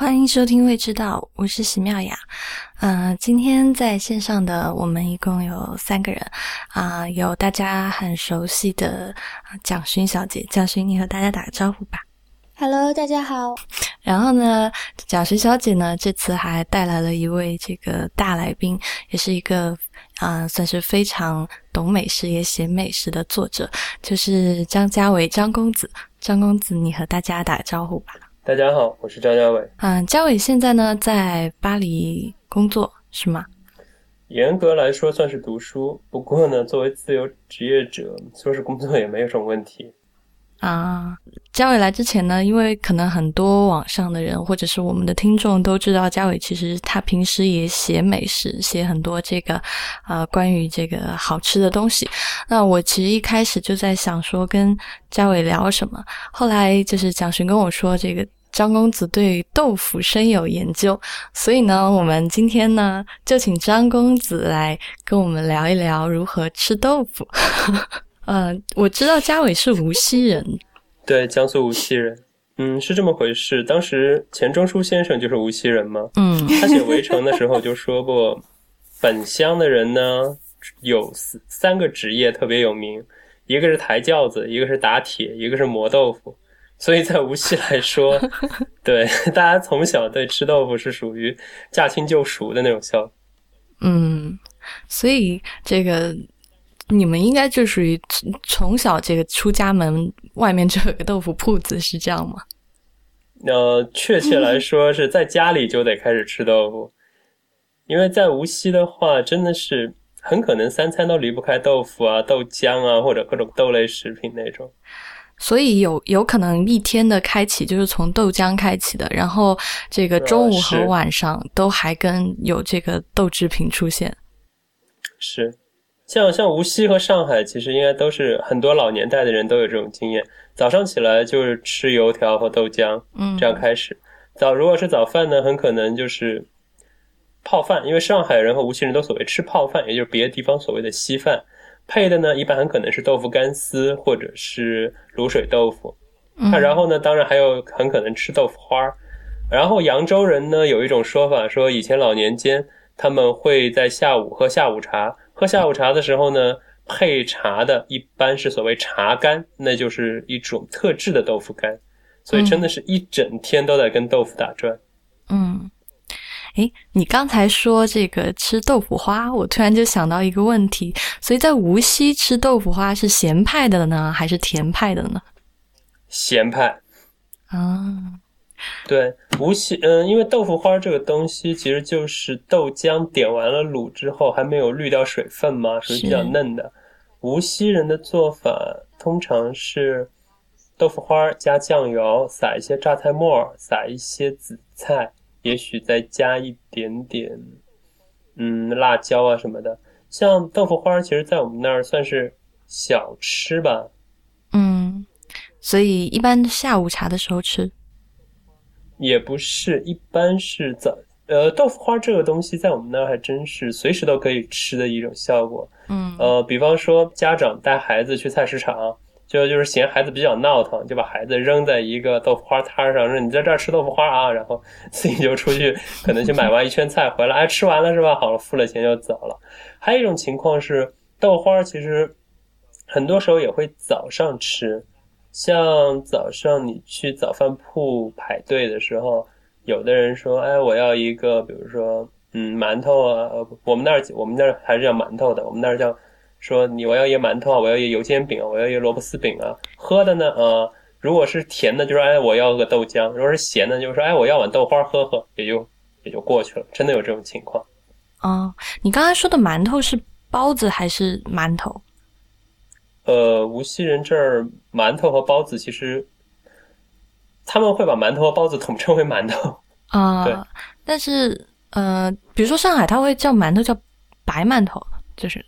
欢迎收听《未知道》，我是石妙雅。嗯，今天在线上的我们一共有三个人啊，有大家很熟悉的蒋勋小姐，蒋勋，你和大家打个招呼吧。Hello，大家好。然后呢，蒋勋小姐呢，这次还带来了一位这个大来宾，也是一个啊，算是非常懂美食也写美食的作者，就是张家伟张公子。张公子，你和大家打个招呼吧。大家好，我是张家伟。嗯，家伟现在呢在巴黎工作是吗？严格来说算是读书，不过呢，作为自由职业者，说是工作也没有什么问题。啊，嘉伟来之前呢，因为可能很多网上的人或者是我们的听众都知道，嘉伟其实他平时也写美食，写很多这个呃关于这个好吃的东西。那我其实一开始就在想说跟嘉伟聊什么，后来就是蒋勋跟我说这个。张公子对豆腐深有研究，所以呢，我们今天呢就请张公子来跟我们聊一聊如何吃豆腐。嗯，我知道嘉伟是无锡人，对，江苏无锡人。嗯，是这么回事。当时钱钟书先生就是无锡人嘛。嗯，他写《围城》的时候就说过，本乡的人呢有三个职业特别有名，一个是抬轿子，一个是打铁，一个是磨豆腐。所以在无锡来说，对大家从小对吃豆腐是属于驾轻就熟的那种效果。嗯，所以这个你们应该就属于从小这个出家门外面就有个豆腐铺子，是这样吗？呃，确切来说是在家里就得开始吃豆腐，因为在无锡的话，真的是很可能三餐都离不开豆腐啊、豆浆啊或者各种豆类食品那种。所以有有可能一天的开启就是从豆浆开启的，然后这个中午和晚上都还跟有这个豆制品出现。是，像像无锡和上海，其实应该都是很多老年代的人都有这种经验。早上起来就是吃油条和豆浆，嗯，这样开始。早如果是早饭呢，很可能就是泡饭，因为上海人和无锡人都所谓吃泡饭，也就是别的地方所谓的稀饭。配的呢，一般很可能是豆腐干丝或者是卤水豆腐。那然后呢，当然还有很可能吃豆腐花儿。然后扬州人呢，有一种说法，说以前老年间他们会在下午喝下午茶，喝下午茶的时候呢，配茶的一般是所谓茶干，那就是一种特制的豆腐干。所以真的是一整天都在跟豆腐打转。嗯。诶，你刚才说这个吃豆腐花，我突然就想到一个问题，所以在无锡吃豆腐花是咸派的呢，还是甜派的呢？咸派。啊，对，无锡，嗯，因为豆腐花这个东西其实就是豆浆点完了卤之后还没有滤掉水分嘛，属于比较嫩的。无锡人的做法通常是豆腐花加酱油，撒一些榨菜末，撒一些紫菜。也许再加一点点，嗯，辣椒啊什么的。像豆腐花，其实在我们那儿算是小吃吧。嗯，所以一般下午茶的时候吃。也不是，一般是早。呃，豆腐花这个东西在我们那儿还真是随时都可以吃的一种效果。嗯，呃，比方说家长带孩子去菜市场。就就是嫌孩子比较闹腾，就把孩子扔在一个豆腐花摊上，说你在这儿吃豆腐花啊，然后 自己就出去，可能去买完一圈菜回来，哎，吃完了是吧？好了，付了钱就走了。还有一种情况是，豆花其实很多时候也会早上吃，像早上你去早饭铺排队的时候，有的人说，哎，我要一个，比如说，嗯，馒头啊，我们那儿我们那儿还是叫馒头的，我们那儿叫。说你我要一个馒头啊，我要一个油煎饼啊，我要一个萝卜丝饼啊。喝的呢，呃，如果是甜的，就说哎我要个豆浆；如果是咸的，就说哎我要碗豆花喝喝，也就也就过去了。真的有这种情况。哦，你刚才说的馒头是包子还是馒头？呃，无锡人这儿馒头和包子其实他们会把馒头和包子统称为馒头 啊。对，但是呃，比如说上海他会叫馒头叫白馒头，就是。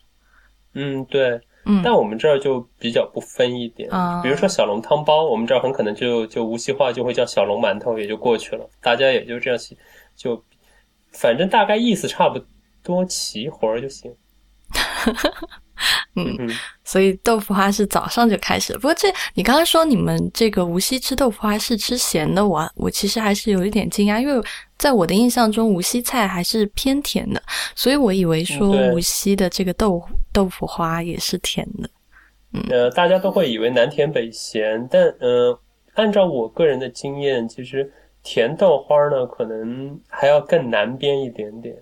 嗯，对，嗯，但我们这儿就比较不分一点，比如说小笼汤包，我们这儿很可能就就无锡话就会叫小笼馒头，也就过去了，大家也就这样就反正大概意思差不多，齐活儿就行。嗯，所以豆腐花是早上就开始。不过这你刚刚说你们这个无锡吃豆腐花是吃咸的，我我其实还是有一点惊讶，因为在我的印象中无锡菜还是偏甜的，所以我以为说无锡的这个豆豆腐花也是甜的。嗯呃，大家都会以为南甜北咸，但呃，按照我个人的经验，其实甜豆花呢可能还要更南边一点点。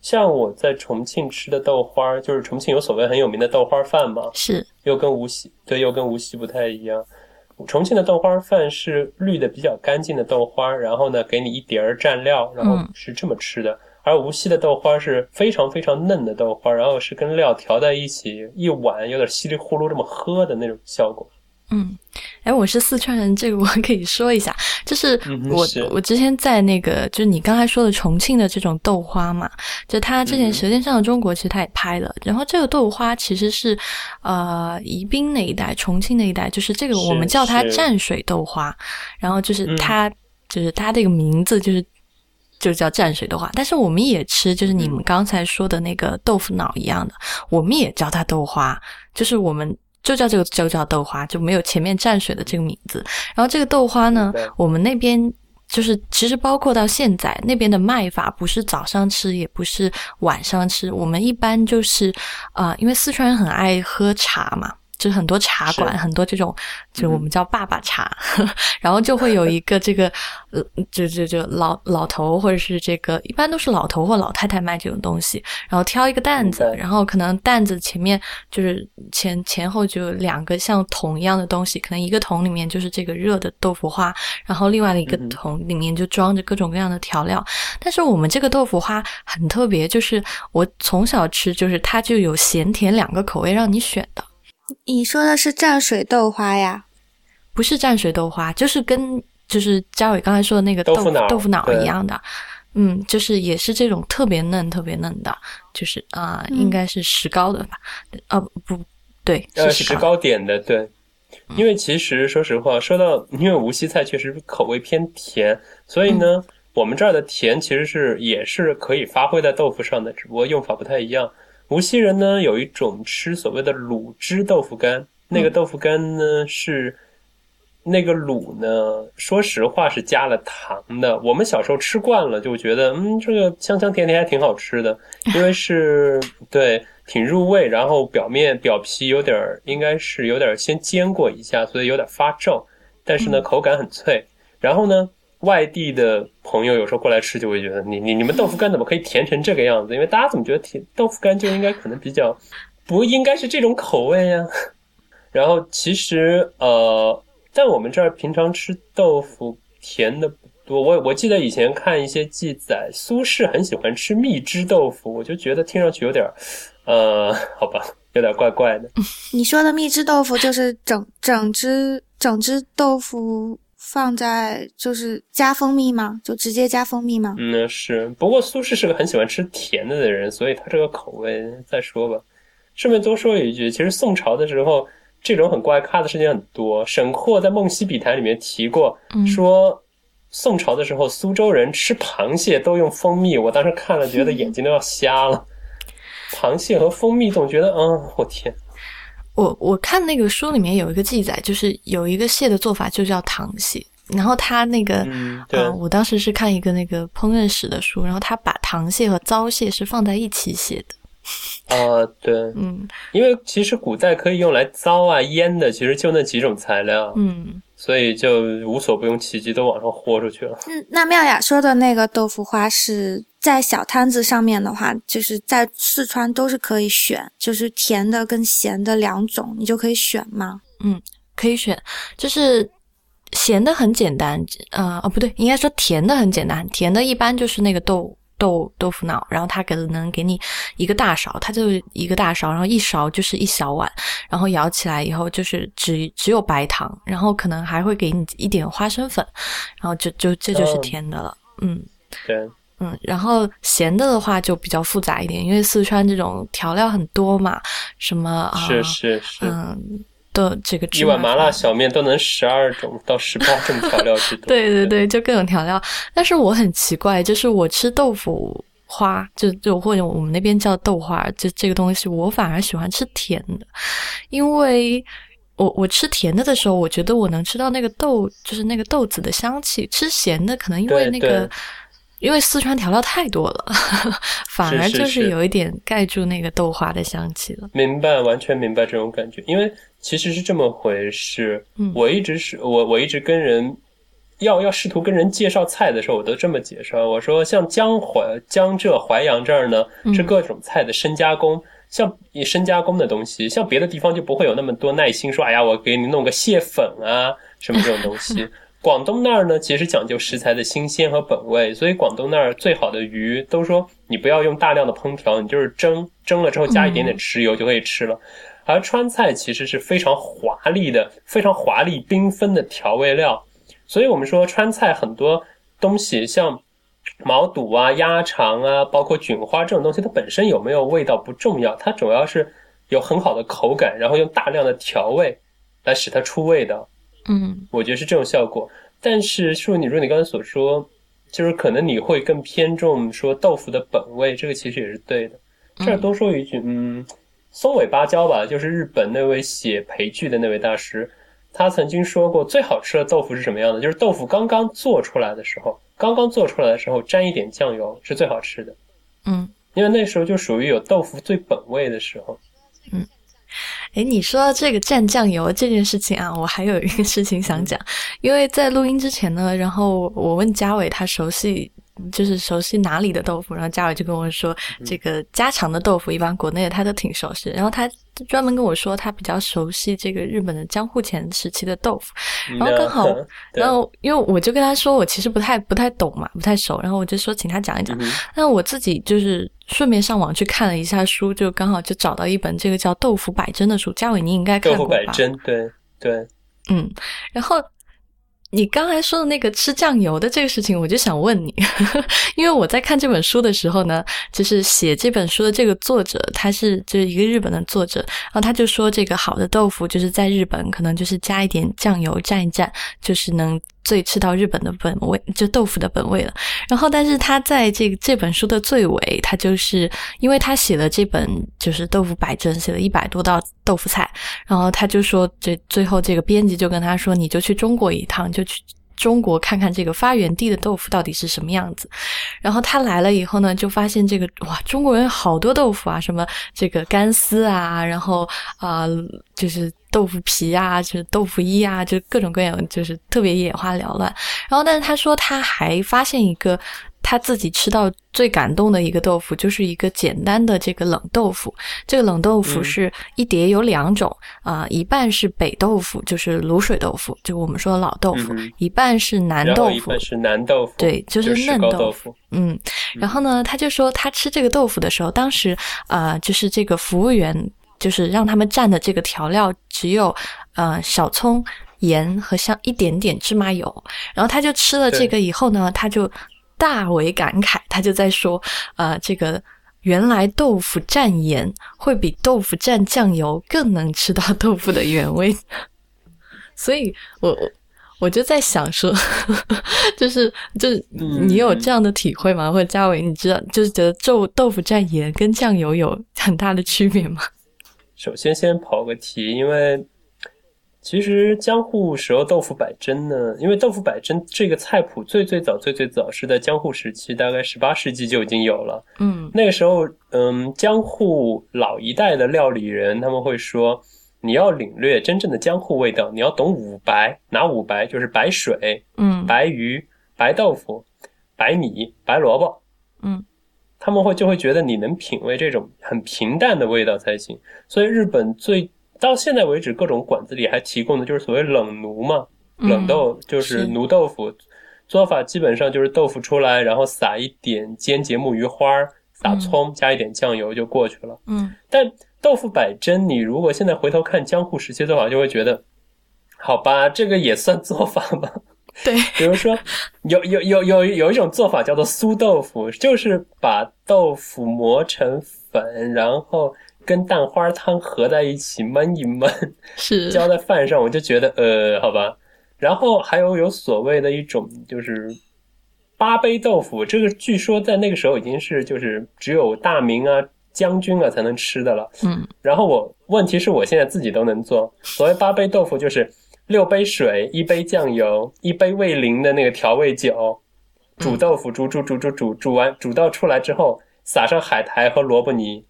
像我在重庆吃的豆花，就是重庆有所谓很有名的豆花饭嘛，是又跟无锡对，又跟无锡不太一样。重庆的豆花饭是滤的比较干净的豆花，然后呢给你一碟儿蘸料，然后是这么吃的。而无锡的豆花是非常非常嫩的豆花，然后是跟料调在一起，一碗有点稀里呼噜这么喝的那种效果。嗯，哎，我是四川人，这个我可以说一下，就是我我之前在那个，就是你刚才说的重庆的这种豆花嘛，就他之前《舌尖上的中国》其实他也拍了，然后这个豆花其实是呃宜宾那一带、重庆那一带，就是这个我们叫它蘸水豆花，然后就是它就是它这个名字就是就叫蘸水豆花，但是我们也吃，就是你们刚才说的那个豆腐脑一样的，我们也叫它豆花，就是我们。就叫这个就叫豆花，就没有前面蘸水的这个名字。然后这个豆花呢，我们那边就是其实包括到现在那边的卖法，不是早上吃，也不是晚上吃。我们一般就是啊，因为四川人很爱喝茶嘛。就是很多茶馆，很多这种，就我们叫爸爸茶，然后就会有一个这个，呃，就就就老老头或者是这个，一般都是老头或老太太卖这种东西，然后挑一个担子，然后可能担子前面就是前前后就两个像桶一样的东西，可能一个桶里面就是这个热的豆腐花，然后另外的一个桶里面就装着各种各样的调料。但是我们这个豆腐花很特别，就是我从小吃，就是它就有咸甜两个口味让你选的。你说的是蘸水豆花呀？不是蘸水豆花，就是跟就是嘉伟刚才说的那个豆腐脑豆腐脑一样的，嗯，就是也是这种特别嫩、特别嫩的，就是啊，应该是石膏的吧？啊，不对，是石膏点的，对。因为其实说实话，说到因为无锡菜确实口味偏甜，所以呢，我们这儿的甜其实是也是可以发挥在豆腐上的，只不过用法不太一样。无锡人呢有一种吃所谓的卤汁豆腐干，那个豆腐干呢是那个卤呢，说实话是加了糖的。我们小时候吃惯了，就觉得嗯，这个香香甜甜还挺好吃的，因为是 对挺入味，然后表面表皮有点儿应该是有点先煎过一下，所以有点发皱，但是呢口感很脆。然后呢。外地的朋友有时候过来吃，就会觉得你你你们豆腐干怎么可以甜成这个样子？因为大家怎么觉得甜豆腐干就应该可能比较不应该是这种口味呀？然后其实呃，在我们这儿平常吃豆腐甜的不多。我我记得以前看一些记载，苏轼很喜欢吃蜜汁豆腐，我就觉得听上去有点呃，好吧，有点怪怪的。你说的蜜汁豆腐就是整整只整只豆腐。放在就是加蜂蜜吗？就直接加蜂蜜吗？嗯，是。不过苏轼是个很喜欢吃甜的的人，所以他这个口味再说吧。顺便多说一句，其实宋朝的时候，这种很怪咖的事情很多。沈括在《梦溪笔谈》里面提过，说宋朝的时候，苏州人吃螃蟹都用蜂蜜。我当时看了，觉得眼睛都要瞎了。螃蟹和蜂蜜，总觉得，嗯，我天。我我看那个书里面有一个记载，就是有一个蟹的做法就叫糖蟹，然后他那个，嗯，我当时是看一个那个烹饪史的书，然后他把糖蟹和糟蟹是放在一起写的。啊，对，嗯，因为其实古代可以用来糟啊腌的，其实就那几种材料，嗯，所以就无所不用其极，都往上豁出去了。嗯，那妙雅说的那个豆腐花是在小摊子上面的话，就是在四川都是可以选，就是甜的跟咸的两种，你就可以选吗？嗯，可以选，就是咸的很简单，呃，哦不对，应该说甜的很简单，甜的一般就是那个豆。豆豆腐脑，然后他可能给你一个大勺，它就一个大勺，然后一勺就是一小碗，然后舀起来以后就是只只有白糖，然后可能还会给你一点花生粉，然后就就这就是甜的了，嗯，对，嗯，然后咸的的话就比较复杂一点，因为四川这种调料很多嘛，什么啊，是是是，嗯。的这个一碗麻辣小面都能十二种到十八种调料去。对对对，就各种调料。但是我很奇怪，就是我吃豆腐花，就就或者我们那边叫豆花，就这个东西，我反而喜欢吃甜的，因为我我吃甜的的时候，我觉得我能吃到那个豆，就是那个豆子的香气。吃咸的可能因为那个，因为四川调料太多了，反而就是有一点盖住那个豆花的香气了。明白，完全明白这种感觉，因为其实是这么回事。嗯，我一直是我我一直跟人。要要试图跟人介绍菜的时候，我都这么介绍。我说，像江淮、江浙淮扬这儿呢，是各种菜的深加工，像你深加工的东西，像别的地方就不会有那么多耐心说，哎呀，我给你弄个蟹粉啊，什么这种东西。广东那儿呢，其实讲究食材的新鲜和本味，所以广东那儿最好的鱼都说你不要用大量的烹调，你就是蒸，蒸了之后加一点点豉油就可以吃了。而川菜其实是非常华丽的、非常华丽缤纷的调味料。所以，我们说川菜很多东西，像毛肚啊、鸭肠啊，包括菌花这种东西，它本身有没有味道不重要，它主要是有很好的口感，然后用大量的调味来使它出味道。嗯，我觉得是这种效果。但是，说你如你刚才所说，就是可能你会更偏重说豆腐的本味，这个其实也是对的。这儿多说一句，嗯，松尾芭蕉吧，就是日本那位写培剧的那位大师。他曾经说过，最好吃的豆腐是什么样的？就是豆腐刚刚做出来的时候，刚刚做出来的时候沾一点酱油是最好吃的。嗯，因为那时候就属于有豆腐最本味的时候。嗯，哎，你说到这个蘸酱油这件事情啊，我还有一个事情想讲，因为在录音之前呢，然后我问嘉伟他熟悉。就是熟悉哪里的豆腐，然后嘉伟就跟我说，这个家常的豆腐一般国内的他都挺熟悉。然后他专门跟我说，他比较熟悉这个日本的江户前时期的豆腐。然后刚好，然后因为我就跟他说，我其实不太不太懂嘛，不太熟。然后我就说，请他讲一讲。那我自己就是顺便上网去看了一下书，就刚好就找到一本这个叫《豆腐百珍》的书。嘉伟，你应该看过吧？豆腐百珍，对对，嗯，然后。你刚才说的那个吃酱油的这个事情，我就想问你，因为我在看这本书的时候呢，就是写这本书的这个作者，他是就是一个日本的作者，然后他就说，这个好的豆腐就是在日本可能就是加一点酱油蘸一蘸，就是能。最吃到日本的本味，就豆腐的本味了。然后，但是他在这这本书的最尾，他就是因为他写了这本就是豆腐百珍，写了一百多道豆腐菜。然后他就说，这最后这个编辑就跟他说，你就去中国一趟，就去。中国看看这个发源地的豆腐到底是什么样子，然后他来了以后呢，就发现这个哇，中国人好多豆腐啊，什么这个干丝啊，然后啊，就是豆腐皮啊，就是豆腐衣啊，就各种各样，就是特别眼花缭乱。然后，但是他说他还发现一个。他自己吃到最感动的一个豆腐，就是一个简单的这个冷豆腐。这个冷豆腐是一碟有两种啊，一半是北豆腐，就是卤水豆腐，就我们说的老豆腐；一半是南豆腐，一半是南豆腐，对，就是嫩豆腐。嗯，然后呢，他就说他吃这个豆腐的时候，当时啊，就是这个服务员就是让他们蘸的这个调料只有呃小葱、盐和像一点点芝麻油。然后他就吃了这个以后呢，他就。大为感慨，他就在说：“呃，这个原来豆腐蘸盐会比豆腐蘸酱油更能吃到豆腐的原味。”所以，我我我就在想说，就是就是你有这样的体会吗？或者嘉伟，你知道就是觉得豆豆腐蘸盐跟酱油有很大的区别吗？首先，先跑个题，因为。其实江户蛇肉豆腐百珍呢，因为豆腐百珍这个菜谱最最早最最早是在江户时期，大概十八世纪就已经有了。嗯，那个时候，嗯，江户老一代的料理人他们会说，你要领略真正的江户味道，你要懂五白，哪五白？就是白水，嗯，白鱼，白豆腐，白米，白萝卜，嗯，他们会就会觉得你能品味这种很平淡的味道才行。所以日本最。到现在为止，各种馆子里还提供的就是所谓冷奴嘛，冷豆就是奴豆腐，做法基本上就是豆腐出来，然后撒一点煎节木鱼花，撒葱，加一点酱油就过去了。嗯，但豆腐百珍，你如果现在回头看江户时期做法，就会觉得，好吧，这个也算做法吧。对，比如说有有有有有一种做法叫做酥豆腐，就是把豆腐磨成粉，然后。跟蛋花汤合在一起焖一焖，是 浇在饭上，我就觉得呃，好吧。然后还有有所谓的一种就是八杯豆腐，这个据说在那个时候已经是就是只有大明啊、将军啊才能吃的了。嗯，然后我问题是我现在自己都能做。所谓八杯豆腐，就是六杯水、一杯酱油、一杯味淋的那个调味酒，煮豆腐，煮煮煮煮煮煮完，煮到出来之后，撒上海苔和萝卜泥。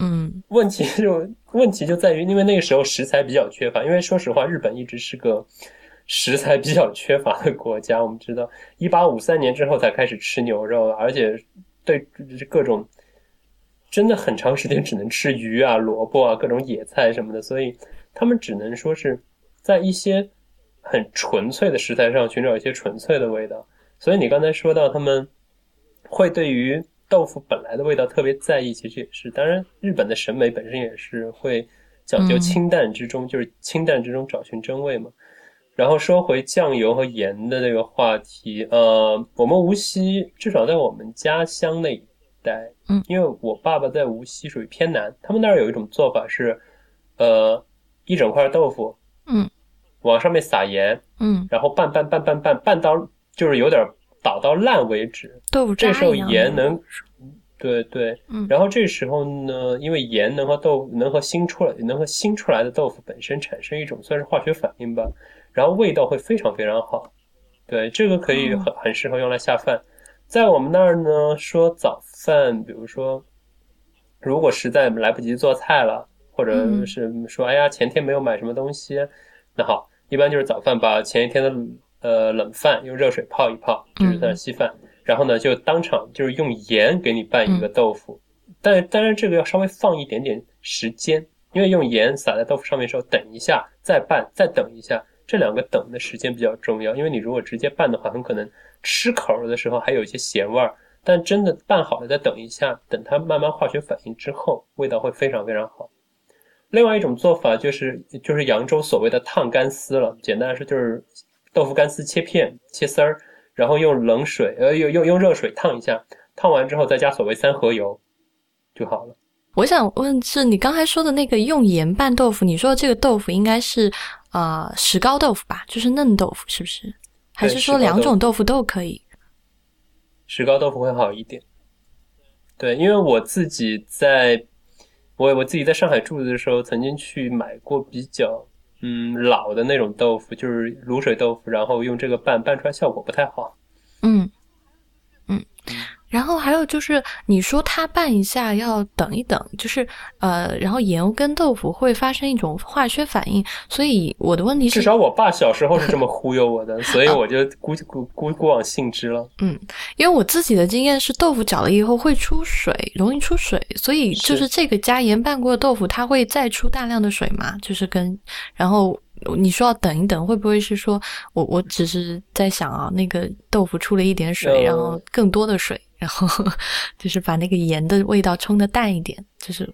嗯问题就问题就在于，因为那个时候食材比较缺乏。因为说实话，日本一直是个食材比较缺乏的国家。我们知道，一八五三年之后才开始吃牛肉，而且对各种真的很长时间只能吃鱼啊、萝卜啊、各种野菜什么的，所以他们只能说是在一些很纯粹的食材上寻找一些纯粹的味道。所以你刚才说到他们会对于豆腐本来的味道特别在意，其实也是。当然，日本的审美本身也是会讲究清淡之中，就是清淡之中找寻真味嘛。然后说回酱油和盐的这个话题，呃，我们无锡至少在我们家乡那一带，嗯，因为我爸爸在无锡属于偏南，他们那儿有一种做法是，呃，一整块豆腐，嗯，往上面撒盐，嗯，然后拌拌拌拌拌拌到就是有点倒到烂为止，这时候盐能，对对，嗯。然后这时候呢，因为盐能和豆能和新出来能和新出来的豆腐本身产生一种算是化学反应吧，然后味道会非常非常好，对，这个可以哦很很适合用来下饭。在我们那儿呢，说早饭，比如说，如果实在来不及做菜了，或者嗯是说，哎呀，前天没有买什么东西，那好，一般就是早饭把前一天的呃冷饭用热水泡一泡，就是它的稀饭。然后呢，就当场就是用盐给你拌一个豆腐，但当然这个要稍微放一点点时间，因为用盐撒在豆腐上面的时候，等一下再拌，再等一下，这两个等的时间比较重要。因为你如果直接拌的话，很可能吃口的时候还有一些咸味儿，但真的拌好了再等一下，等它慢慢化学反应之后，味道会非常非常好。另外一种做法就是就是扬州所谓的烫干丝了，简单来说就是豆腐干丝切片切丝儿，然后用冷水呃用用用热水烫一下，烫完之后再加所谓三合油就好了。我想问，是你刚才说的那个用盐拌豆腐，你说的这个豆腐应该是呃石膏豆腐吧？就是嫩豆腐，是不是？还是说两种豆腐都可以？石膏豆腐会好一点。对，因为我自己在，我我自己在上海住的时候，曾经去买过比较嗯老的那种豆腐，就是卤水豆腐，然后用这个拌拌出来效果不太好。嗯嗯。然后还有就是，你说它拌一下要等一等，就是呃，然后盐跟豆腐会发生一种化学反应，所以我的问题是，至少我爸小时候是这么忽悠我的，所以我就估估估估往信之了。嗯，因为我自己的经验是，豆腐搅了以后会出水，容易出水，所以就是这个加盐拌过的豆腐，它会再出大量的水嘛？就是跟然后你说要等一等，会不会是说我我只是在想啊，那个豆腐出了一点水，呃然后更多的水。然后就是把那个盐的味道冲的淡一点，就是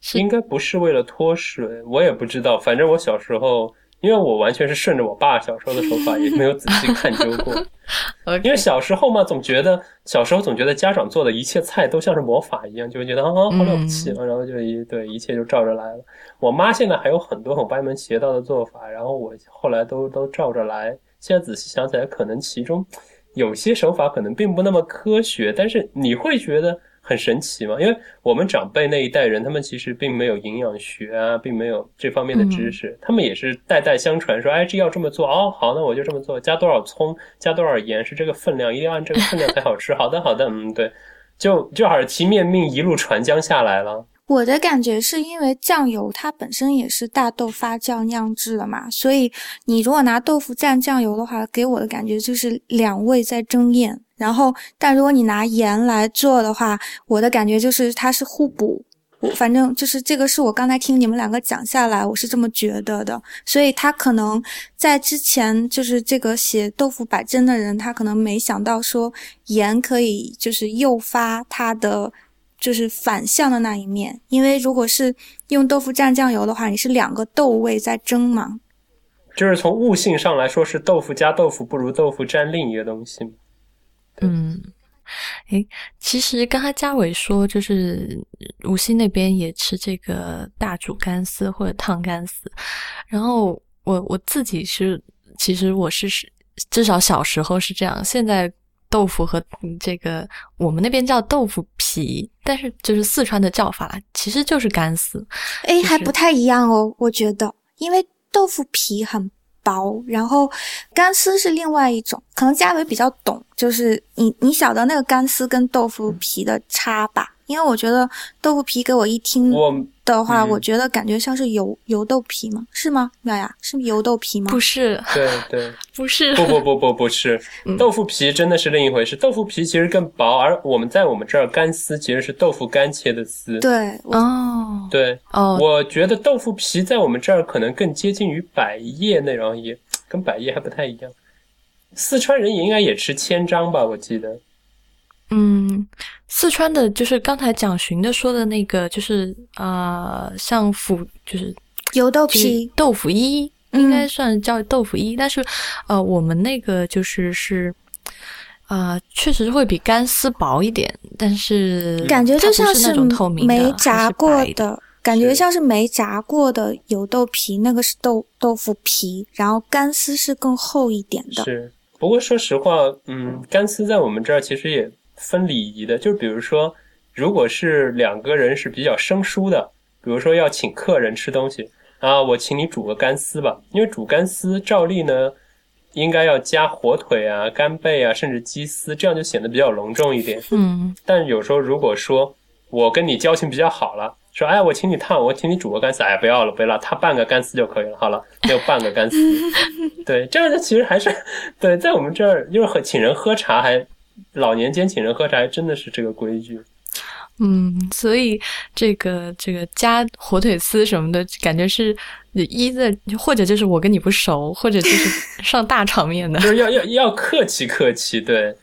是应该不是为了脱水，我也不知道。反正我小时候，因为我完全是顺着我爸小时候的手法，也没有仔细探究过。因为小时候嘛，总觉得小时候总觉得家长做的一切菜都像是魔法一样，就会觉得啊好了不起了，然后就一对一切就照着来了。我妈现在还有很多很歪门邪道的做法，然后我后来都都照着来。现在仔细想起来，可能其中。有些手法可能并不那么科学，但是你会觉得很神奇吗？因为我们长辈那一代人，他们其实并没有营养学啊，并没有这方面的知识，他们也是代代相传，说哎，这要这么做哦，好，那我就这么做，加多少葱，加多少盐是这个分量，一定要按这个分量才好吃。好的，好的，嗯，对，就就耳提面命，一路传将下来了。我的感觉是因为酱油它本身也是大豆发酵酿制的嘛，所以你如果拿豆腐蘸酱油的话，给我的感觉就是两味在争艳。然后，但如果你拿盐来做的话，我的感觉就是它是互补。反正就是这个是我刚才听你们两个讲下来，我是这么觉得的。所以他可能在之前就是这个写豆腐百珍的人，他可能没想到说盐可以就是诱发它的。就是反向的那一面，因为如果是用豆腐蘸酱油的话，你是两个豆味在争嘛。就是从悟性上来说，是豆腐加豆腐不如豆腐蘸另一个东西。嗯，诶，其实刚才嘉伟说，就是无锡那边也吃这个大煮干丝或者烫干丝，然后我我自己是，其实我是至少小时候是这样，现在。豆腐和这个我们那边叫豆腐皮，但是就是四川的叫法啦，其实就是干丝。哎，还不太一样哦，我觉得，因为豆腐皮很薄，然后干丝是另外一种，可能嘉伟比较懂，就是你你晓得那个干丝跟豆腐皮的差吧？因为我觉得豆腐皮给我一听我的话，嗯我觉得感觉像是油油豆皮吗？是吗？妙雅是油豆皮吗？不是，对对，不是，不不不不不是嗯，豆腐皮真的是另一回事。豆腐皮其实更薄，而我们在我们这儿干丝其实是豆腐干切的丝。对，哦对，哦，我觉得豆腐皮在我们这儿可能更接近于百叶那种，也跟百叶还不太一样。四川人也应该也吃千张吧，我记得。嗯，四川的就是刚才蒋寻的说的那个，就是呃，像腐就是油豆皮，豆腐衣，嗯应该算叫豆腐衣，但是呃，我们那个就是是。呃，确实会比干丝薄一点，但是感觉就像是那种透明的没炸过的。的，感觉像是没炸过的油豆皮，那个是豆豆腐皮，然后干丝是更厚一点的。是，不过说实话，嗯，干丝在我们这儿其实也分礼仪的，就比如说，如果是两个人是比较生疏的，比如说要请客人吃东西啊，我请你煮个干丝吧，因为煮干丝照例呢，应该要加火腿啊、干贝啊，甚至鸡丝，这样就显得比较隆重一点。嗯但有时候如果说我跟你交情比较好了，说哎，我请你烫，我请你煮个干丝，哎，不要了，不要了，他半个干丝就可以了。好了，就半个干丝。对，这样就其实还是对，在我们这儿就是和请人喝茶还，老年间请人喝茶还真的是这个规矩。嗯，所以这个这个加火腿丝什么的，感觉是一的，或者就是我跟你不熟，或者就是上大场面的。就是要要要客气客气，对。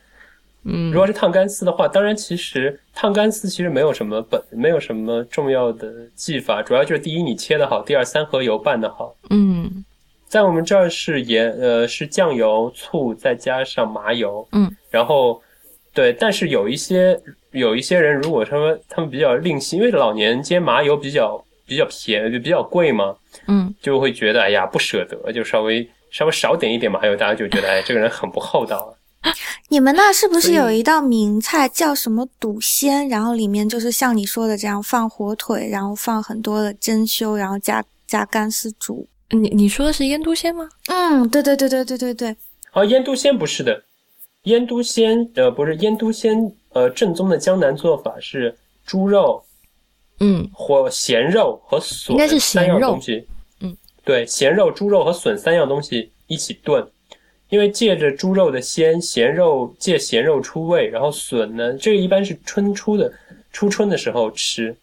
嗯如果是烫干丝的话，当然其实烫干丝其实没有什么本，没有什么重要的技法，主要就是第一你切的好，第二三合油拌的好。嗯在我们这儿是盐，呃，是酱油、醋，再加上麻油。嗯，然后对，但是有一些有一些人，如果他们他们比较吝惜，因为老年间麻油比较比较便宜，比较贵嘛，嗯就会觉得哎呀不舍得，就稍微稍微少点一点麻油，大家就觉得哎这个人很不厚道啊。你们那是不是有一道名菜叫什么肚鲜？然后里面就是像你说的这样放火腿，然后放很多的珍馐，然后加加干丝煮。你你说的是腌都鲜吗？嗯，对对对对对对对，哦，腌都鲜不是的，腌都鲜呃不是腌都鲜，呃正宗的江南做法是猪肉嗯或咸肉和笋应该是三咸肉样东西。嗯，对，咸肉、猪肉和笋三样东西一起炖，因为借着猪肉的鲜，咸肉借咸肉出味，然后笋呢，这个一般是春初的初春的时候吃。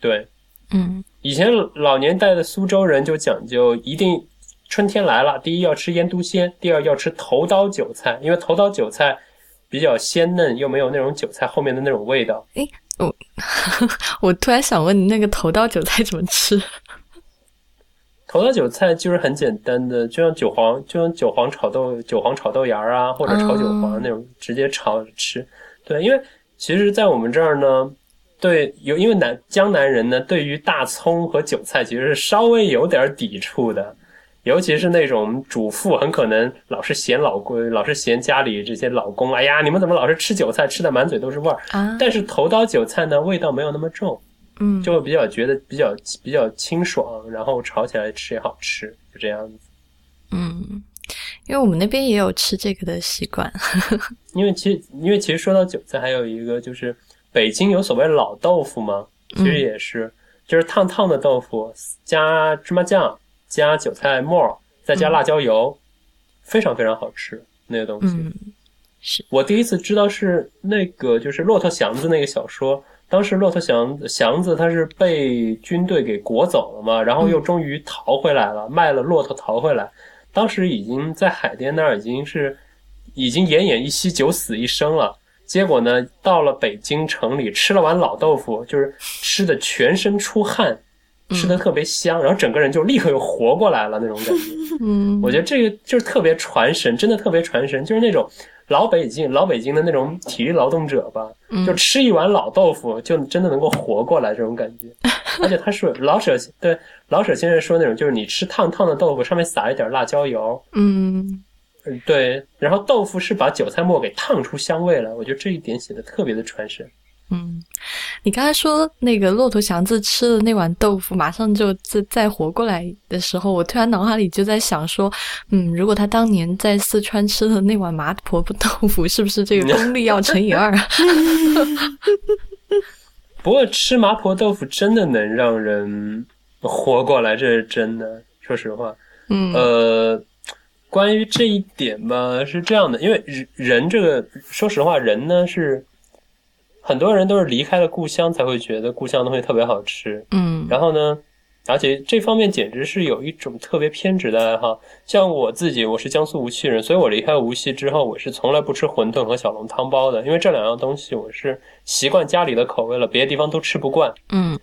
对，嗯以前老年代的苏州人就讲究，一定春天来了，第一要吃腌笃鲜，第二要吃头刀韭菜，因为头刀韭菜比较鲜嫩，又没有那种韭菜后面的那种味道。我 我突然想问你，那个头刀韭菜怎么吃？头刀韭菜就是很简单的，就像韭黄，就像韭黄炒豆、韭黄炒豆芽儿啊，或者炒韭黄那种，直接炒着吃。对，因为其实，在我们这儿呢，对有因为南江南人呢，对于大葱和韭菜其实是稍微有点抵触的，尤其是那种主妇，很可能老是嫌老公，老是嫌家里这些老公，哎呀，你们怎么老是吃韭菜，吃的满嘴都是味儿。啊，但是头刀韭菜呢，味道没有那么重。嗯就会比较觉得比较比较清爽，然后炒起来吃也好吃，就这样子。嗯，因为我们那边也有吃这个的习惯。因为其实因为其实说到韭菜，还有一个就是北京有所谓老豆腐吗，其实也是、就是烫烫的豆腐，加芝麻酱，加韭菜末，再加辣椒油，非常非常好吃那个东西。嗯我第一次知道是那个就是骆驼祥子那个小说，当时骆驼祥祥子他是被军队给裹走了嘛，然后又终于逃回来了，卖了骆驼逃回来，当时已经在海淀那儿已经是已经奄奄一息，九死一生了。结果呢，到了北京城里吃了碗老豆腐，就是吃的全身出汗，吃的特别香，然后整个人就立刻又活过来了那种感觉。嗯，我觉得这个就是特别传神，真的特别传神，就是那种老北京老北京的那种体力劳动者吧，嗯。就吃一碗老豆腐就真的能够活过来这种感觉。而且他是老舍对老舍先生说那种，就是你吃烫烫的豆腐，上面撒一点辣椒油，嗯嗯，对。然后豆腐是把韭菜末给烫出香味来，我觉得这一点写的特别的传神。嗯，你刚才说那个骆驼祥子吃了那碗豆腐，马上就再再活过来的时候，我突然脑海里就在想说，嗯，如果他当年在四川吃的那碗麻婆豆腐，是不是这个功力要乘以二？不过吃麻婆豆腐真的能让人活过来，这是真的。说实话，嗯，呃，关于这一点吧，是这样的，因为人人这个，说实话，人呢是。很多人都是离开了故乡才会觉得故乡的东西特别好吃，嗯，然后呢，而且这方面简直是有一种特别偏执的爱好。像我自己，我是江苏无锡人，所以我离开无锡之后，我是从来不吃馄饨和小笼汤包的，因为这两样东西我是习惯家里的口味了，别的地方都吃不惯。嗯，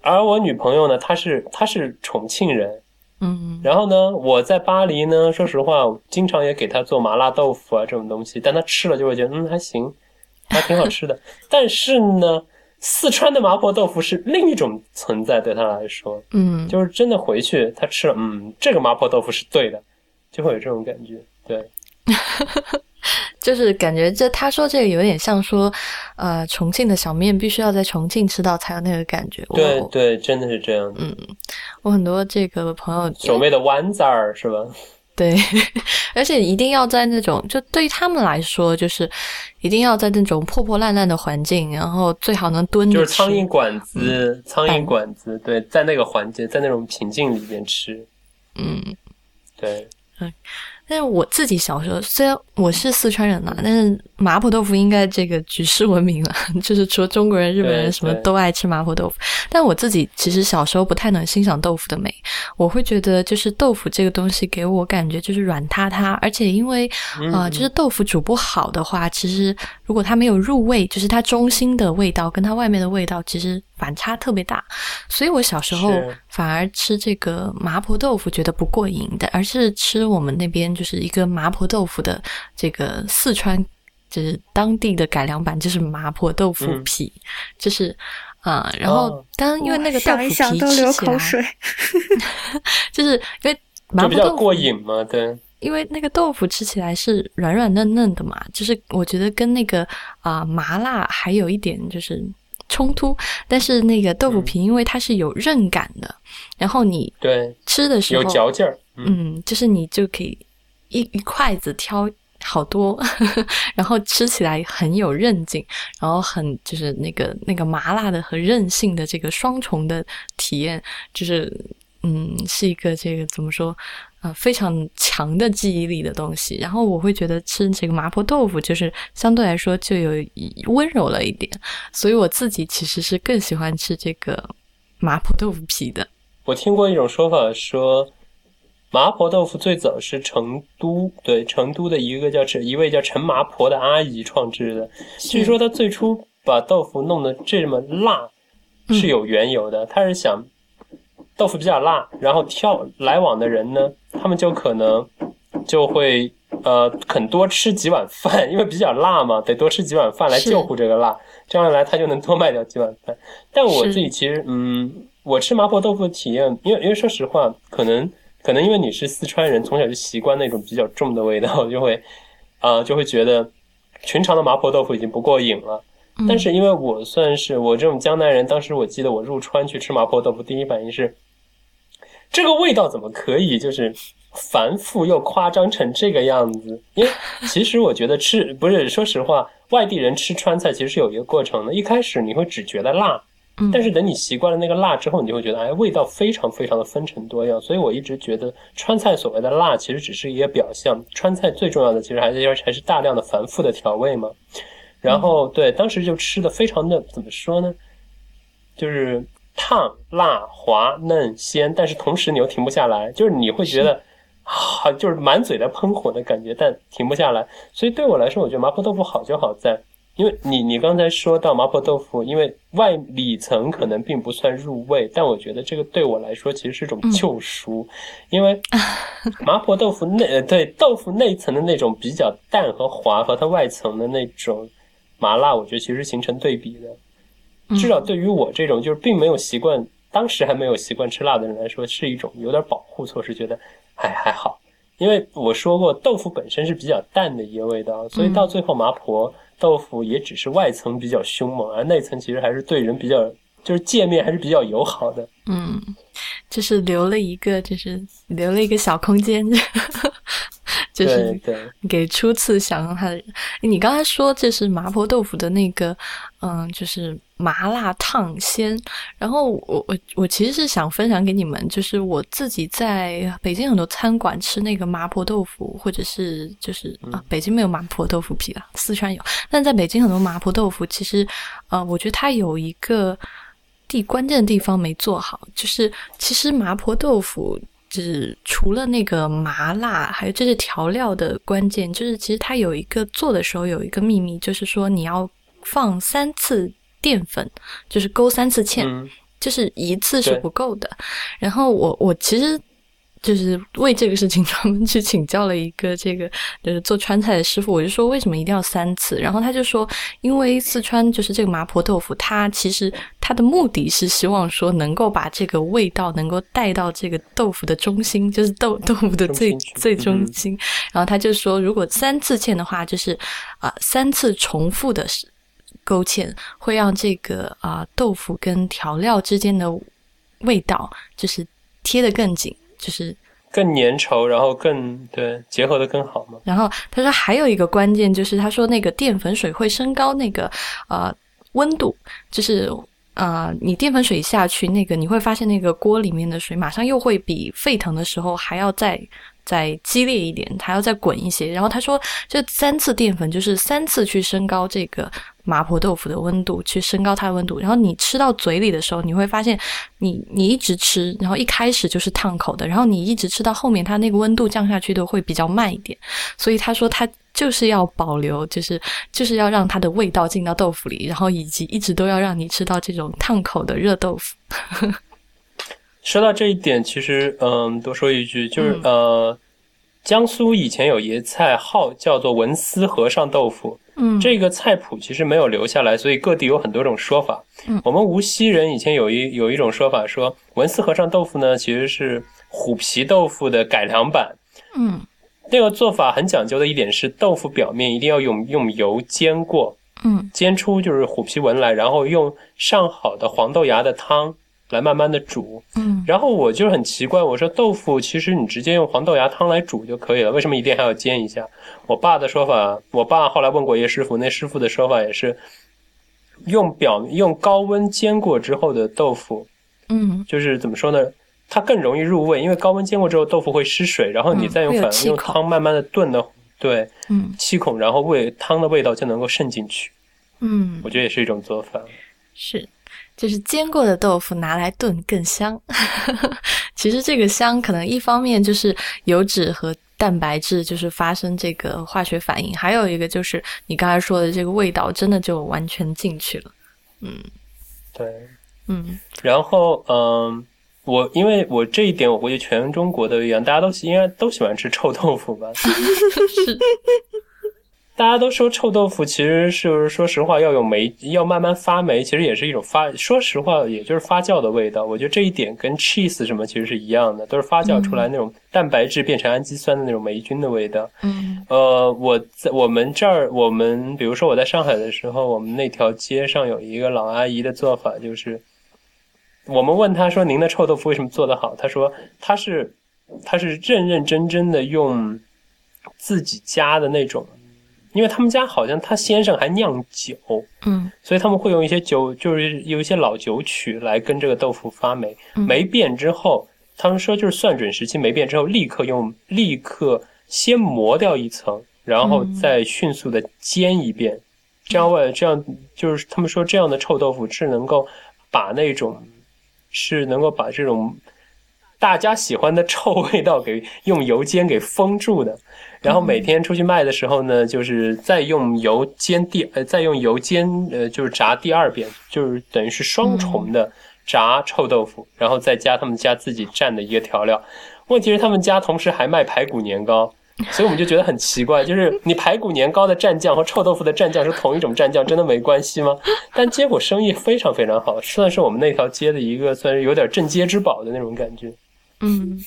而我女朋友呢，她是她是重庆人，嗯，然后呢，我在巴黎呢，说实话，经常也给他做麻辣豆腐啊这种东西，但他吃了就会觉得嗯还行。还挺好吃的，但是呢，四川的麻婆豆腐是另一种存在，对他来说，嗯，就是真的回去他吃了，嗯，这个麻婆豆腐是对的，就会有这种感觉，对，就是感觉这他说这个有点像说，呃，重庆的小面必须要在重庆吃到才有那个感觉，对对，真的是这样，嗯，我很多这个朋友所谓的湾仔儿是吧？对，而且一定要在那种，就对于他们来说，就是一定要在那种破破烂烂的环境，然后最好能蹲着就是苍蝇馆子，苍蝇馆子，对，在那个环境，在那种平静里边吃，嗯，对，嗯。但是我自己小时候，虽然我是四川人嘛，但是麻婆豆腐应该这个举世闻名了，就是除了中国人、日本人什么都爱吃麻婆豆腐。但我自己其实小时候不太能欣赏豆腐的美，我会觉得就是豆腐这个东西给我感觉就是软塌塌，而且因为啊，就是豆腐煮不好的话，其实如果它没有入味，就是它中心的味道跟它外面的味道其实反差特别大，所以我小时候反而吃这个麻婆豆腐觉得不过瘾的，而是吃我们那边。就是一个麻婆豆腐的这个四川，就是当地的改良版，就是麻婆豆腐皮，就是啊，然后当因为那个豆腐皮吃起来，就是因为麻婆豆腐过瘾嘛，对，因为那个豆腐吃起来是软软嫩嫩的嘛，就是我觉得跟那个啊麻辣还有一点就是冲突，但是那个豆腐皮因为它是有韧感的，然后你对吃的时候有嚼劲儿，嗯，就是你就可以。一一筷子挑好多，然后吃起来很有韧劲，然后很就是那个那个麻辣的和韧性的这个双重的体验，就是嗯，是一个这个怎么说啊，非常强的记忆力的东西。然后我会觉得吃这个麻婆豆腐，就是相对来说就有温柔了一点，所以我自己其实是更喜欢吃这个麻婆豆腐皮的。我听过一种说法说。麻婆豆腐最早是成都对成都的一个叫陈一位叫陈麻婆的阿姨创制的。据说她最初把豆腐弄得这么辣是有缘由的。她是想豆腐比较辣，然后跳来往的人呢，他们就可能就会呃肯多吃几碗饭，因为比较辣嘛，得多吃几碗饭来救护这个辣。这样一来，他就能多卖掉几碗饭。但我自己其实嗯，我吃麻婆豆腐的体验，因为因为说实话，可能。可能因为你是四川人，从小就习惯那种比较重的味道，就会，啊，就会觉得寻常的麻婆豆腐已经不过瘾了。但是因为我算是我这种江南人，当时我记得我入川去吃麻婆豆腐，第一反应是，这个味道怎么可以就是繁复又夸张成这个样子？因为其实我觉得吃不是，说实话，外地人吃川菜其实是有一个过程的，一开始你会只觉得辣。但是等你习惯了那个辣之后，你就会觉得，哎，味道非常非常的分成多样。所以我一直觉得川菜所谓的辣，其实只是一个表象。川菜最重要的其实还是要还是大量的繁复的调味嘛。然后对，当时就吃的非常的怎么说呢？就是烫、辣、滑、嫩、鲜，但是同时你又停不下来，就是你会觉得啊，就是满嘴的喷火的感觉，但停不下来。所以对我来说，我觉得麻婆豆腐好就好在。因为你你刚才说到麻婆豆腐，因为外里层可能并不算入味，但我觉得这个对我来说其实是种救赎，因为 麻婆豆腐内呃对豆腐内层的那种比较淡和滑，和它外层的那种麻辣，我觉得其实形成对比的。至少对于我这种就是并没有习惯，当时还没有习惯吃辣的人来说，是一种有点保护措施，觉得还还好。因为我说过，豆腐本身是比较淡的一个味道，所以到最后麻婆豆腐也只是外层比较凶猛，而内层其实还是对人比较，就是界面还是比较友好的。嗯，就是留了一个，就是留了一个小空间。就是给初次想用它的人。你刚才说这是麻婆豆腐的那个，嗯，就是麻辣烫鲜。然后我我我其实是想分享给你们，就是我自己在北京很多餐馆吃那个麻婆豆腐，或者是就是啊，北京没有麻婆豆腐皮了，四川有。但在北京很多麻婆豆腐，其实呃，我觉得它有一个地关键的地方没做好，就是其实麻婆豆腐。就是除了那个麻辣，还有这是调料的关键，就是其实它有一个做的时候有一个秘密，就是说你要放三次淀粉，就是勾三次芡，就是一次是不够的。然后我我其实。就是为这个事情专门去请教了一个这个就是 做川菜的师傅，我就说为什么一定要三次？然后他就说，因为四川就是这个麻婆豆腐，它其实它的目的是希望说能够把这个味道能够带到这个豆腐的中心，就是豆豆腐的最最中心。然后他就说，如果三次芡的话，就是啊三次重复的勾芡，会让这个啊豆腐跟调料之间的味道就是贴得更紧。就是更粘稠，然后更对结合的更好嘛。然后他说还有一个关键就是，他说那个淀粉水会升高那个呃温度，就是呃你淀粉水下去，那个你会发现那个锅里面的水马上又会比沸腾的时候还要再。再激烈一点，还要再滚一些。然后他说，这三次淀粉就是三次去升高这个麻婆豆腐的温度，去升高它的温度。然后你吃到嘴里的时候，你会发现，你你一直吃，然后一开始就是烫口的，然后你一直吃到后面，它那个温度降下去的会比较慢一点。所以他说，他就是要保留，就是就是要让它的味道进到豆腐里，然后以及一直都要让你吃到这种烫口的热豆腐。说到这一点，其实嗯，多说一句，就是呃，江苏以前有一菜号叫做文思和尚豆腐，嗯，这个菜谱其实没有留下来，所以各地有很多种说法。嗯，我们无锡人以前有一有一种说法，说文思和尚豆腐呢其实是虎皮豆腐的改良版。嗯，那个做法很讲究的一点是，豆腐表面一定要用用油煎过，嗯，煎出就是虎皮纹来，然后用上好的黄豆芽的汤。来慢慢的煮，嗯，然后我就很奇怪，我说豆腐其实你直接用黄豆芽汤来煮就可以了，为什么一定还要煎一下？我爸的说法，我爸后来问过一个师傅，那师傅的说法也是用表 用高温煎过之后的豆腐，嗯，就是怎么说呢？它更容易入味，因为高温煎过之后豆腐会失水，然后你再用反用汤慢慢的炖的，对，嗯，七孔，然后味汤的味道就能够渗进去，嗯，我觉得也是一种做法，是。就是煎过的豆腐拿来炖更香。其实这个香可能一方面就是油脂和蛋白质就是发生这个化学反应，还有一个就是你刚才说的这个味道真的就完全进去了。嗯，对，嗯。然后嗯，我因为我这一点我估计全中国都一样，大家都应该都喜欢吃臭豆腐吧？是。大家都说臭豆腐其实是说实话要有霉，要慢慢发霉，其实也是一种发。说实话，也就是发酵的味道。我觉得这一点跟 cheese 什么其实是一样的，都是发酵出来那种蛋白质变成氨基酸的那种霉菌的味道。嗯，呃，我在我们这儿，我们比如说我在上海的时候，我们那条街上有一个老阿姨的做法，就是我们问她说：“您的臭豆腐为什么做得好？”她说：“她是她是认认真真的用自己家的那种。”因为他们家好像他先生还酿酒，嗯，所以他们会用一些酒，就是有一些老酒曲来跟这个豆腐发霉。霉变之后，他们说就是算准时期霉变之后，立刻用立刻先磨掉一层，然后再迅速的煎一遍，这样外这样就是他们说这样的臭豆腐是能够把那种是能够把这种大家喜欢的臭味道给用油煎给封住的。然后每天出去卖的时候呢，就是再用油煎第呃，再用油煎呃，就是炸第二遍，就是等于是双重的炸臭豆腐，然后再加他们家自己蘸的一个调料。问题是他们家同时还卖排骨年糕，所以我们就觉得很奇怪，就是你排骨年糕的蘸酱和臭豆腐的蘸酱是同一种蘸酱，真的没关系吗？但结果生意非常非常好，算是我们那条街的一个算是有点镇街之宝的那种感觉。嗯。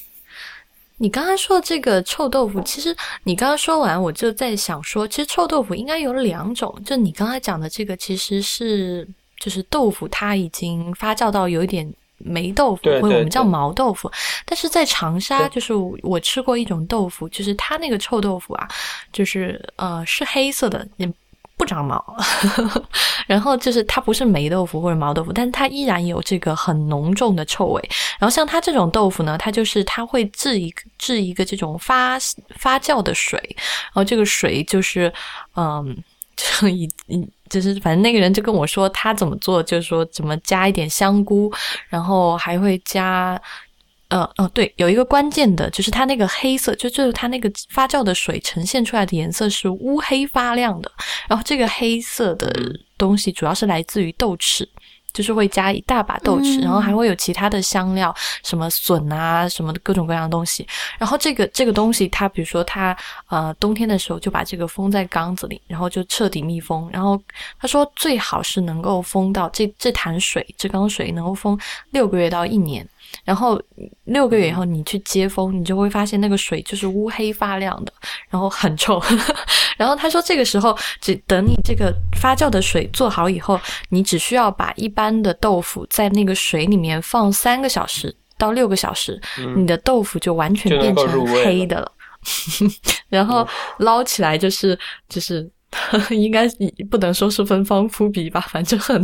你刚才说这个臭豆腐，其实你刚刚说完，我就在想说，其实臭豆腐应该有两种，就你刚才讲的这个，其实是就是豆腐它已经发酵到有一点霉豆腐，或者我们叫毛豆腐。但是在长沙，就是我吃过一种豆腐，就是它那个臭豆腐啊，就是呃是黑色的。不长毛，然后就是它不是霉豆腐或者毛豆腐，但它依然有这个很浓重的臭味。然后像它这种豆腐呢，它就是它会制一个制一个这种发发酵的水，然后这个水就是嗯，就以嗯就是反正那个人就跟我说他怎么做，就是说怎么加一点香菇，然后还会加。呃哦对，有一个关键的就是它那个黑色，就就是它那个发酵的水呈现出来的颜色是乌黑发亮的。然后这个黑色的东西主要是来自于豆豉，就是会加一大把豆豉，然后还会有其他的香料，什么笋啊，什么各种各样的东西。然后这个这个东西，它比如说它呃冬天的时候就把这个封在缸子里，然后就彻底密封。然后他说最好是能够封到这这坛水这缸水能够封六个月到一年。然后六个月以后，你去接风，你就会发现那个水就是乌黑发亮的，然后很臭。然后他说，这个时候只等你这个发酵的水做好以后，你只需要把一般的豆腐在那个水里面放三个小时到六个小时，你的豆腐就完全变成黑的了。然后捞起来就是就是 应该不能说是芬芳扑鼻吧，反正很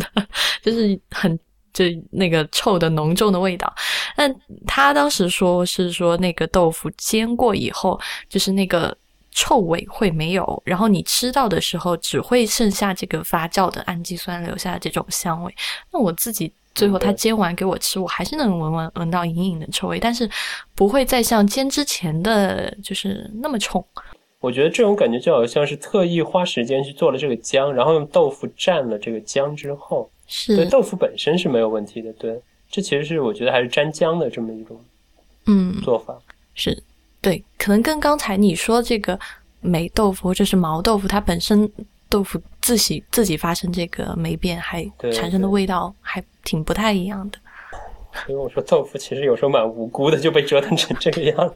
就是很。就那个臭的浓重的味道，但他当时说是说那个豆腐煎过以后，就是那个臭味会没有，然后你吃到的时候只会剩下这个发酵的氨基酸留下的这种香味。那我自己最后他煎完给我吃，我还是能闻闻闻到隐隐的臭味，但是不会再像煎之前的就是那么冲。我觉得这种感觉就好像是特意花时间去做了这个姜，然后用豆腐蘸了这个姜之后。对豆腐本身是没有问题的，对，这其实是我觉得还是沾浆的这么一种嗯做法，是对，可能跟刚才你说这个霉豆腐或者是毛豆腐，它本身豆腐自己自己发生这个霉变，还产生的味道还挺不太一样的。所以我说豆腐其实有时候蛮无辜的，就被折腾成这个样。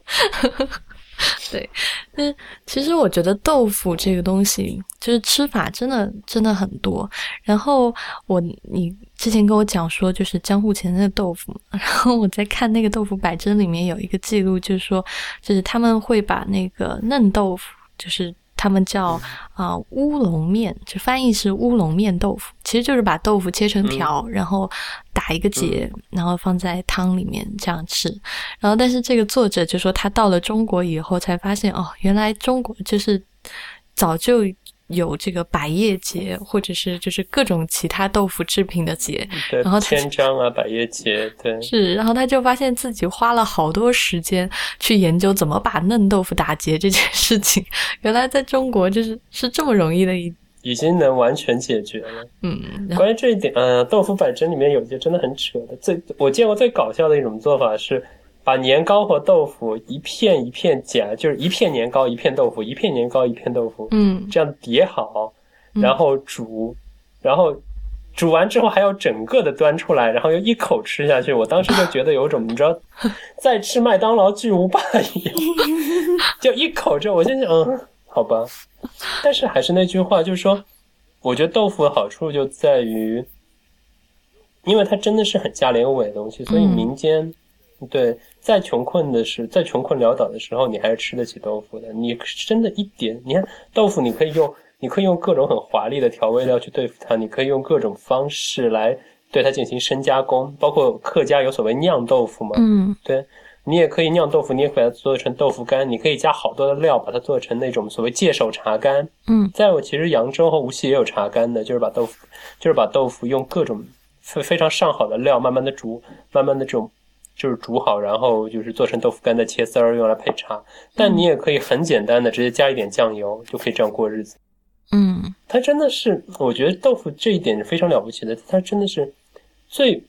对，但其实我觉得豆腐这个东西，就是吃法真的真的很多。然后我你之前跟我讲说，就是江户前的豆腐，然后我在看那个豆腐摆珍里面有一个记录，就是说，就是他们会把那个嫩豆腐，就是。他们叫啊乌龙面，就翻译是乌龙面豆腐，其实就是把豆腐切成条，然后打一个结，然后放在汤里面这样吃。然后，但是这个作者就说他到了中国以后才发现，哦，原来中国就是早就。有这个百叶结，或者是就是各种其他豆腐制品的结，然后千张啊，百叶结，对，是，然后他就发现自己花了好多时间去研究怎么把嫩豆腐打结这件事情，原来在中国就是是这么容易的，一已经能完全解决了。嗯，关于这一点，呃，豆腐摆针里面有一些真的很扯的，最我见过最搞笑的一种做法是。把年糕和豆腐一片一片夹，就是一片年糕一片豆腐，一片年糕一片豆腐，嗯，这样叠好，然后煮，然后煮完之后还要整个的端出来，然后又一口吃下去。我当时就觉得有种你知道，在吃麦当劳巨无霸一样，就一口之后，我心想，嗯，好吧。但是还是那句话，就是说，我觉得豆腐的好处就在于，因为它真的是很价廉物美的东西，所以民间。对，再穷困的是，再穷困潦倒的时候，你还是吃得起豆腐的。你真的一点，你看豆腐，你可以用，你可以用各种很华丽的调味料去对付它，你可以用各种方式来对它进行深加工，包括客家有所谓酿豆腐嘛。嗯，对，你也可以酿豆腐，你也可以把它做成豆腐干，你可以加好多的料，把它做成那种所谓界首茶干。嗯，在我其实扬州和无锡也有茶干的，就是把豆腐，就是把豆腐用各种非非常上好的料，慢慢的煮，慢慢的这种。就是煮好，然后就是做成豆腐干，再切丝儿用来配茶。但你也可以很简单的直接加一点酱油，就可以这样过日子。嗯，它真的是，我觉得豆腐这一点是非常了不起的。它真的是最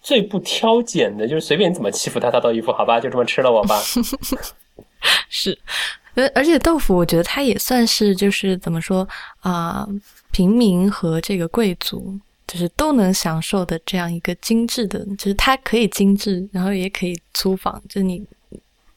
最不挑拣的，就是随便你怎么欺负它，它都一副好吧，就这么吃了我吧。是，而而且豆腐，我觉得它也算是就是怎么说啊，平民和这个贵族。就是都能享受的这样一个精致的，就是它可以精致，然后也可以粗放。就是你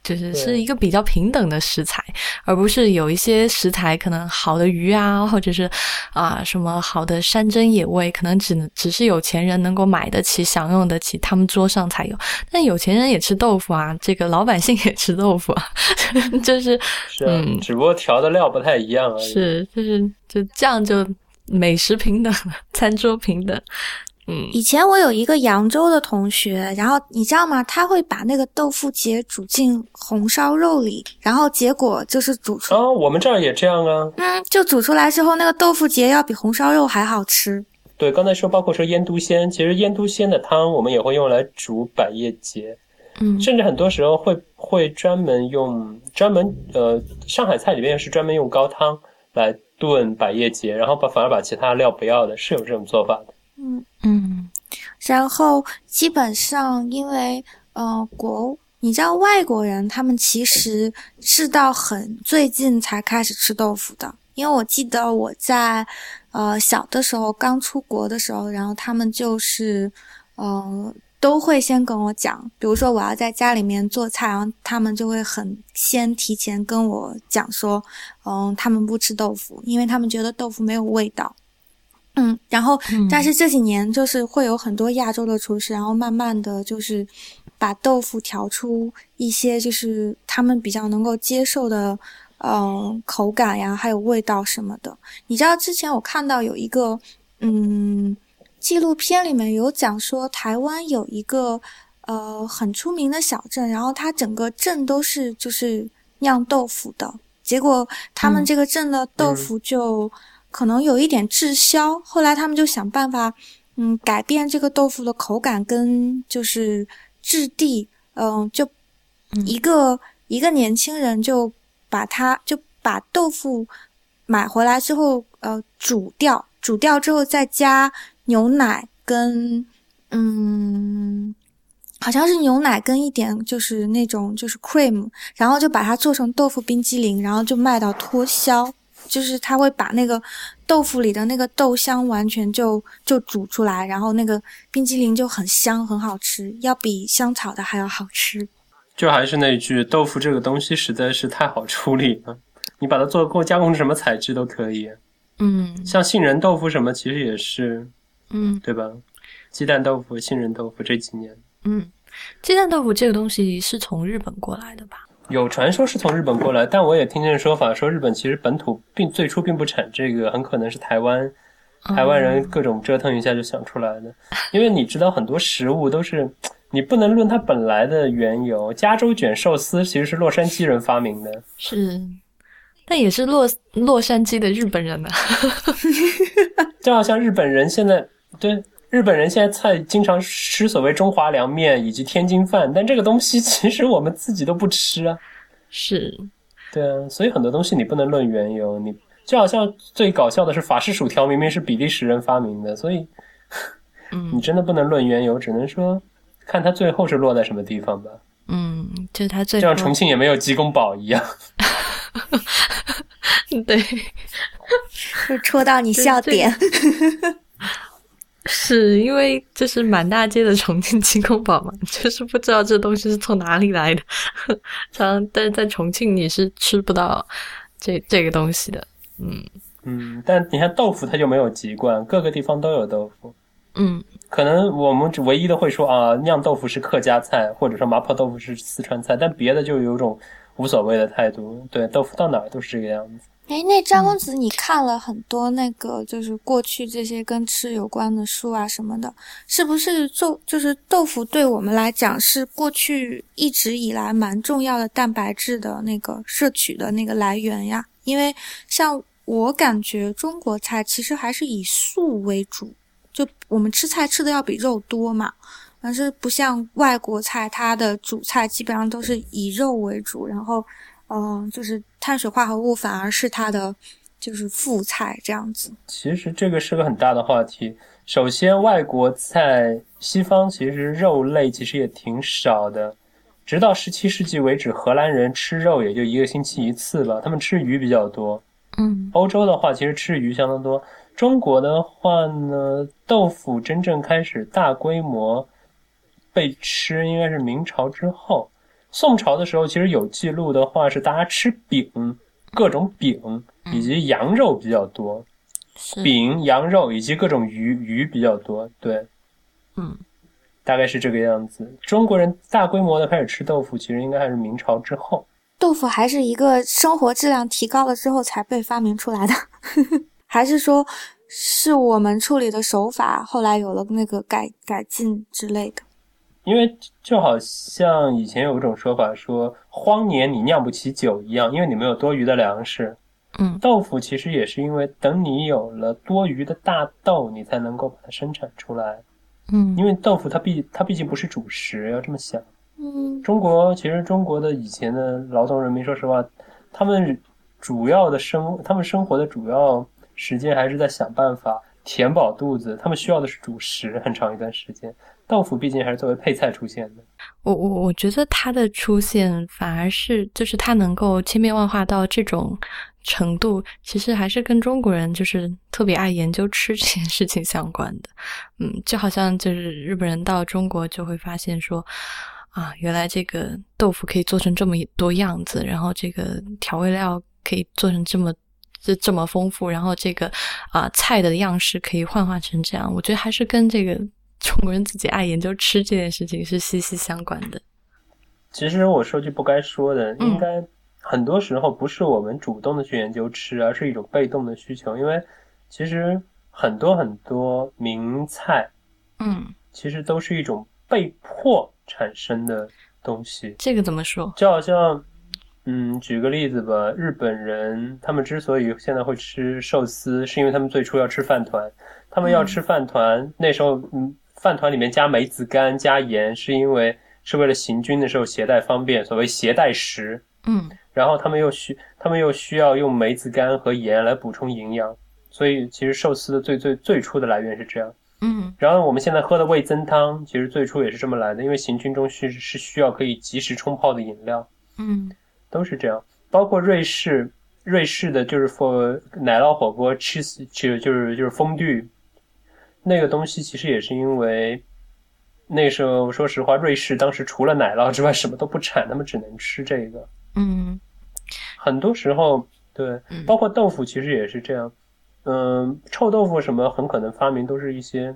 就是是一个比较平等的食材，而不是有一些食材可能好的鱼啊，或者是啊什么好的山珍野味，可能只能只是有钱人能够买得起、享用得起，他们桌上才有。但有钱人也吃豆腐啊，这个老百姓也吃豆腐啊，就是是啊，只不过调的料不太一样而已。是，就是就这样就美食平等，餐桌平等。嗯，以前我有一个扬州的同学，然后你知道吗？他会把那个豆腐结煮进红烧肉里，然后结果就是煮出啊，我们这儿也这样啊。嗯，就煮出来之后，那个豆腐结要比红烧肉还好吃。对，刚才说包括说腌笃鲜，其实腌笃鲜的汤我们也会用来煮百叶结，嗯，甚至很多时候会会专门用专门呃上海菜里面是专门用高汤来炖百叶结，然后把反而把其他料不要的，是有这种做法的。嗯嗯，然后基本上因为呃国，你知道外国人他们其实是到很最近才开始吃豆腐的，因为我记得我在呃小的时候刚出国的时候，然后他们就是呃都会先跟我讲，比如说我要在家里面做菜，然后他们就会很先提前跟我讲说，嗯，他们不吃豆腐，因为他们觉得豆腐没有味道。嗯，然后，但是这几年就是会有很多亚洲的厨师，然后慢慢的就是把豆腐调出一些就是他们比较能够接受的，嗯，口感呀，还有味道什么的。你知道之前我看到有一个嗯纪录片里面有讲说，台湾有一个呃很出名的小镇，然后它整个镇都是就是酿豆腐的，结果他们这个镇的豆腐就。可能有一点滞销，后来他们就想办法，嗯，改变这个豆腐的口感跟就是质地，嗯，就一个一个年轻人就把它就把豆腐买回来之后，呃，煮掉，煮掉之后再加牛奶跟嗯，好像是牛奶跟一点就是那种就是 cream，然后就把它做成豆腐冰激凌，然后就卖到脱销。就是他会把那个豆腐里的那个豆香完全就就煮出来，然后那个冰激凌就很香很好吃，要比香草的还要好吃。就还是那句，豆腐这个东西实在是太好处理了，你把它做过加工成什么材质都可以。嗯，像杏仁豆腐什么，其实也是，嗯，对吧？鸡蛋豆腐、杏仁豆腐这几年，嗯，鸡蛋豆腐这个东西是从日本过来的吧？有传说是从日本过来，但我也听见说法说日本其实本土并最初并不产这个，很可能是台湾台湾人各种折腾一下就想出来的。因为你知道很多食物都是你不能论它本来的缘由。加州卷寿司其实是洛杉矶人发明的，是，但也是洛洛杉矶的日本人呢。就好像日本人现在对。日本人现在菜经常吃所谓中华凉面以及天津饭，但这个东西其实我们自己都不吃啊。是，对啊，所以很多东西你不能论缘由，你就好像最搞笑的是法式薯条明明是比利时人发明的，所以，嗯，你真的不能论缘由，只能说看它最后是落在什么地方吧。嗯，就是它最就像重庆也没有鸡公煲一样。对，就 戳到你笑点。是因为就是满大街的重庆鸡公煲嘛，就是不知道这东西是从哪里来的。常但是在重庆你是吃不到这这个东西的。嗯嗯，但你看豆腐它就没有籍贯，各个地方都有豆腐。嗯，可能我们唯一的会说啊，酿豆腐是客家菜，或者说麻婆豆腐是四川菜，但别的就有种无所谓的态度。对，豆腐到哪儿都是这个样子。哎，那张公子，你看了很多那个，就是过去这些跟吃有关的书啊什么的，是不是豆就是豆腐对我们来讲是过去一直以来蛮重要的蛋白质的那个摄取的那个来源呀？因为像我感觉中国菜其实还是以素为主，就我们吃菜吃的要比肉多嘛，但是不像外国菜，它的主菜基本上都是以肉为主，然后。嗯，就是碳水化合物反而是它的就是副菜这样子。其实这个是个很大的话题。首先，外国菜西方其实肉类其实也挺少的，直到十七世纪为止，荷兰人吃肉也就一个星期一次吧，他们吃鱼比较多。嗯，欧洲的话其实吃鱼相当多。中国的话呢，豆腐真正开始大规模被吃应该是明朝之后。宋朝的时候，其实有记录的话是大家吃饼，各种饼以及羊肉比较多，饼、羊肉以及各种鱼鱼比较多。对，嗯，大概是这个样子。中国人大规模的开始吃豆腐，其实应该还是明朝之后。豆腐还是一个生活质量提高了之后才被发明出来的，还是说是我们处理的手法后来有了那个改改进之类的？因为就好像以前有一种说法，说荒年你酿不起酒一样，因为你没有多余的粮食。嗯，豆腐其实也是因为等你有了多余的大豆，你才能够把它生产出来。嗯，因为豆腐它毕它毕竟不是主食，要这么想。嗯，中国其实中国的以前的劳动人民，说实话，他们主要的生他们生活的主要时间还是在想办法填饱肚子，他们需要的是主食很长一段时间。豆腐毕竟还是作为配菜出现的。我我我觉得它的出现反而是就是它能够千变万化到这种程度，其实还是跟中国人就是特别爱研究吃这件事情相关的。嗯，就好像就是日本人到中国就会发现说啊，原来这个豆腐可以做成这么多样子，然后这个调味料可以做成这么这这么丰富，然后这个啊菜的样式可以幻化成这样。我觉得还是跟这个。中国人自己爱研究吃这件事情是息息相关的。其实我说句不该说的，应该很多时候不是我们主动的去研究吃，而是一种被动的需求。因为其实很多很多名菜，嗯，其实都是一种被迫产生的东西。这个怎么说？就好像，嗯，举个例子吧，日本人他们之所以现在会吃寿司，是因为他们最初要吃饭团。他们要吃饭团，那时候，嗯。饭团里面加梅子干、加盐，是因为是为了行军的时候携带方便，所谓携带食。嗯，然后他们又需他们又需要用梅子干和盐来补充营养，所以其实寿司的最最最初的来源是这样。嗯，然后我们现在喝的味增汤，其实最初也是这么来的，因为行军中需是需要可以及时冲泡的饮料。嗯，都是这样。包括瑞士，瑞士的就是 for 奶酪火锅，cheese 就就是就是风 dü。那个东西其实也是因为，那时候说实话，瑞士当时除了奶酪之外什么都不产，他们只能吃这个。嗯，很多时候对，包括豆腐其实也是这样。嗯，臭豆腐什么很可能发明都是一些，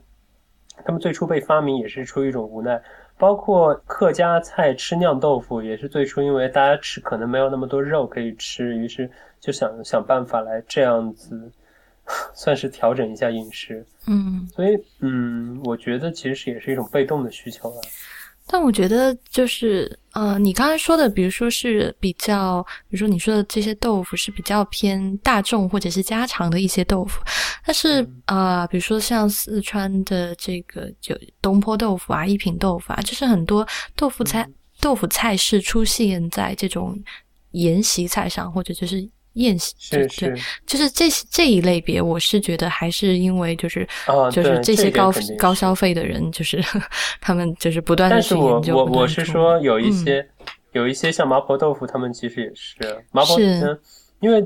他们最初被发明也是出于一种无奈。包括客家菜吃酿豆腐也是最初因为大家吃可能没有那么多肉可以吃，于是就想想办法来这样子。算是调整一下饮食，嗯，所以嗯，我觉得其实也是一种被动的需求了。但我觉得就是呃，你刚才说的，比如说是比较，比如说你说的这些豆腐是比较偏大众或者是家常的一些豆腐，但是啊，比如说像四川的这个就东坡豆腐啊、一品豆腐啊，就是很多豆腐菜豆腐菜式出现在这种宴席菜上，或者就是。宴席是是，就是这这一类别，我是觉得还是因为就是啊就是这些高高消费的人，就是 他们就是不断的去研究。我我我是说有一些有一些像麻婆豆腐，他们其实也是麻婆。嗯，因为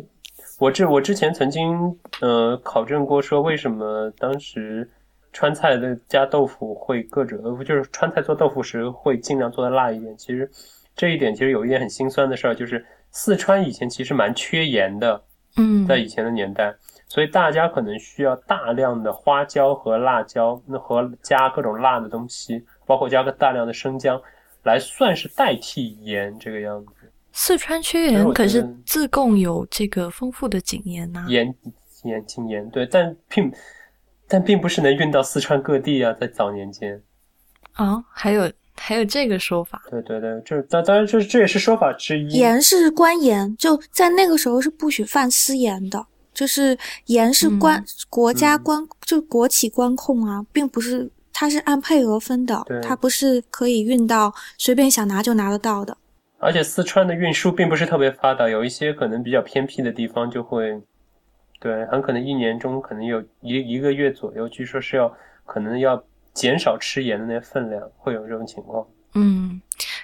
我之我之前曾经呃考证过，说为什么当时川菜的加豆腐会各种，就是川菜做豆腐时会尽量做的辣一点。其实这一点其实有一点很心酸的事儿，就是。四川以前其实蛮缺盐的，嗯，在以前的年代，所以大家可能需要大量的花椒和辣椒，那和加各种辣的东西，包括加个大量的生姜，来算是代替盐这个样子。四川缺盐，可是自贡有这个丰富的井盐呐。盐盐井盐，对，但并但并不是能运到四川各地啊，在早年间。啊，还有。还有这个说法，对对对，就是当当然就是这也是说法之一。盐是官盐，就在那个时候是不许贩私盐的，就是盐是官国家官就国企官控啊，并不是它是按配额分的，它不是可以运到随便想拿就拿得到的。而且四川的运输并不是特别发达，有一些可能比较偏僻的地方就会，对，很可能一年中可能有一一个月左右，据说是要可能要。减少吃盐的那分量，会有这种情况。嗯，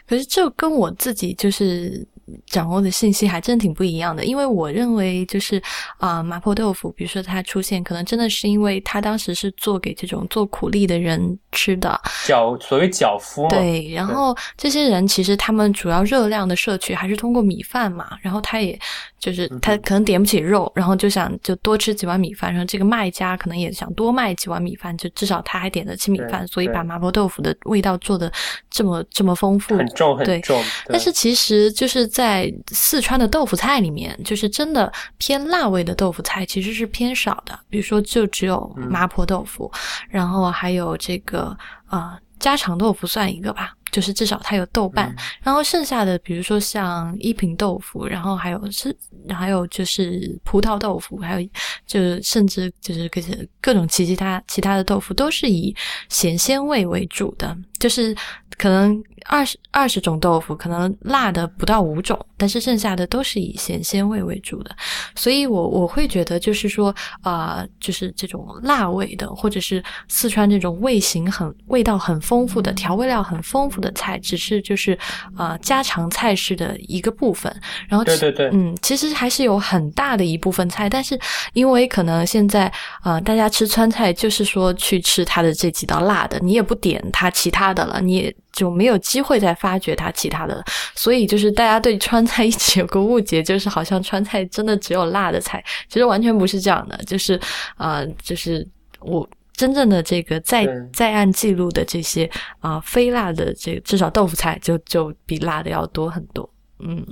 可是这跟我自己就是掌握的信息还真挺不一样的。因为我认为就是啊，麻婆豆腐，比如说它出现，可能真的是因为它当时是做给这种做苦力的人吃的，脚所谓脚夫嘛。对，然后这些人其实他们主要热量的摄取还是通过米饭嘛，然后他也就是他可能点不起肉，然后就想就多吃几碗米饭，然后这个卖家可能也想多卖几碗米饭，就至少他还点得起米饭，所以把麻婆豆腐的味道做的这么这么丰富，很重很重。但是其实就是在四川的豆腐菜里面，就是真的偏辣味的豆腐菜其实是偏少的，比如说就只有麻婆豆腐，然后还有这个啊家常豆腐算一个吧。就是至少它有豆瓣，然后剩下的比如说像一品豆腐，然后还有是还有就是葡萄豆腐，还有就是甚至就是各些各种其其他其他的豆腐都是以咸鲜味为主的，就是可能二十二十种豆腐，可能辣的不到五种，但是剩下的都是以咸鲜味为主的，所以我我会觉得就是说啊，就是这种辣味的，或者是四川这种味型很味道很丰富的调味料很丰富。的菜只是就是啊家常菜式的一个部分，然后对对对，嗯，其实还是有很大的一部分菜，但是因为可能现在啊大家吃川菜就是说去吃它的这几道辣的，你也不点它其他的了，你也就没有机会再发掘它其他的了，所以就是大家对川菜一直有个误解，就是好像川菜真的只有辣的菜，其实完全不是这样的，就是啊就是我。真正的这个在在案记录的这些啊，非辣的这个至少豆腐菜就就比辣的要多很多。嗯，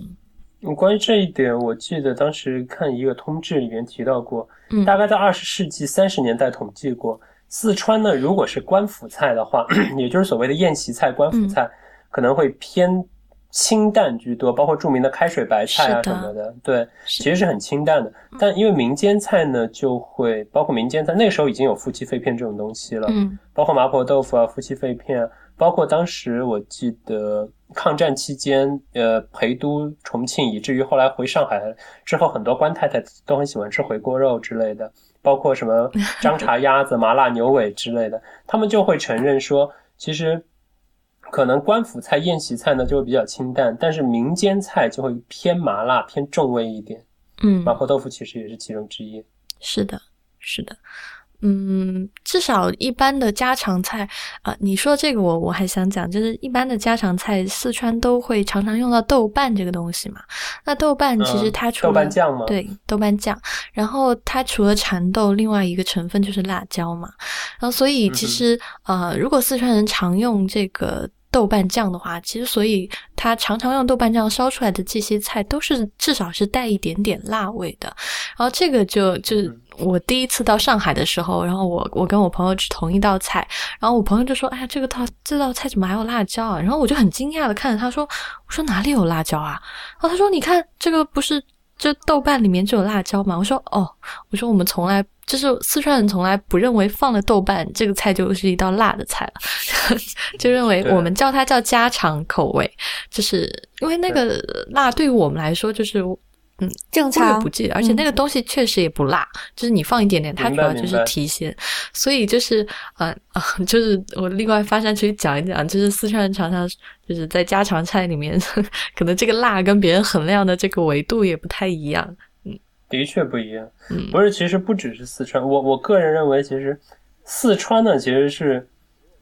关于这一点，我记得当时看一个通志里面提到过，大概在二十世纪三十年代统计过，四川呢，如果是官府菜的话，也就是所谓的宴席菜、官府菜，可能会偏。清淡居多，包括著名的开水白菜啊什么的，对，其实是很清淡的。但因为民间菜呢，就会包括民间菜，那时候已经有夫妻肺片这种东西了，嗯，包括麻婆豆腐啊、夫妻肺片，包括当时我记得抗战期间，呃，陪都重庆，以至于后来回上海之后，很多官太太都很喜欢吃回锅肉之类的，包括什么 张茶鸭子、麻辣牛尾之类的，他们就会承认说，其实。可能官府菜、宴席菜呢就会比较清淡，但是民间菜就会偏麻辣、偏重味一点。嗯，麻婆豆腐其实也是其中之一。是的，是的。嗯，至少一般的家常菜啊，你说这个我我还想讲，就是一般的家常菜，四川都会常常用到豆瓣这个东西嘛。那豆瓣其实它除了豆瓣酱吗？对，豆瓣酱。然后它除了蚕豆，另外一个成分就是辣椒嘛。然后所以其实呃，如果四川人常用这个。豆瓣酱的话，其实所以他常常用豆瓣酱烧出来的这些菜，都是至少是带一点点辣味的。然后这个就就是我第一次到上海的时候，然后我我跟我朋友吃同一道菜，然后我朋友就说：“哎呀，这个套这道菜怎么还有辣椒啊？”然后我就很惊讶的看着他说：“我说哪里有辣椒啊？”然后他说：“你看这个不是。”就豆瓣里面就有辣椒嘛？我说哦，我说我们从来就是四川人从来不认为放了豆瓣这个菜就是一道辣的菜了，就认为我们叫它叫家常口味，就是因为那个辣对于我们来说就是。嗯，正常不忌，而且那个东西确实也不辣，就是你放一点点，它主要就是提鲜。所以就是呃啊，就是我另外发出去讲一讲，就是四川人常常就是在家常菜里面，可能这个辣跟别人衡量的这个维度也不太一样。嗯，的确不一样。嗯，不是，其实不只是四川，我我个人认为，其实四川呢，其实是。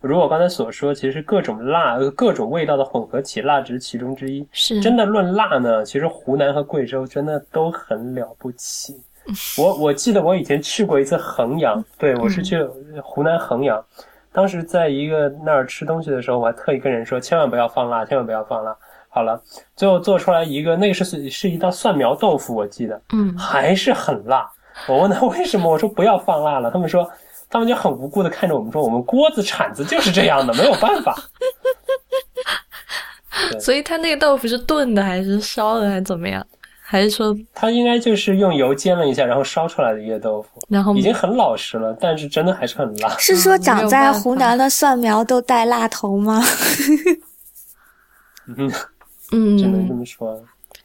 如我刚才所说，其实各种辣、各种味道的混合起，辣只是其中之一。是真的论辣呢，其实湖南和贵州真的都很了不起。我我记得我以前去过一次衡阳，对我是去湖南衡阳，当时在一个那儿吃东西的时候，我还特意跟人说，千万不要放辣，千万不要放辣。好了，最后做出来一个，那个是是一道蒜苗豆腐，我记得，嗯，还是很辣。我问他为什么，我说不要放辣了，他们说。他们就很无辜的看着我们说：“我们锅子铲子就是这样的，没有办法。”所以他那个豆腐是炖的还是烧的还是怎么样？还是说他应该就是用油煎了一下，然后烧出来的叶豆腐，然后已经很老实了，但是真的还是很辣。是说长在湖南的蒜苗都带辣头吗？嗯嗯，只能这么说。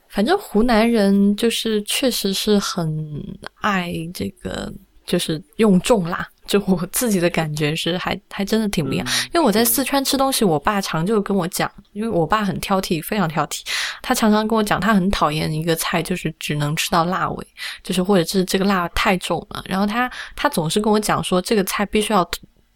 反正湖南人就是确实是很爱这个，就是用重辣。就我 自己的感觉是，还还真的挺不一样。因为我在四川吃东西，我爸常就跟我讲，因为我爸很挑剔，非常挑剔他常常跟我讲，他很讨厌一个菜，就是只能吃到辣味，就是或者是这个辣太重了。然后他他总是跟我讲说，这个菜必须要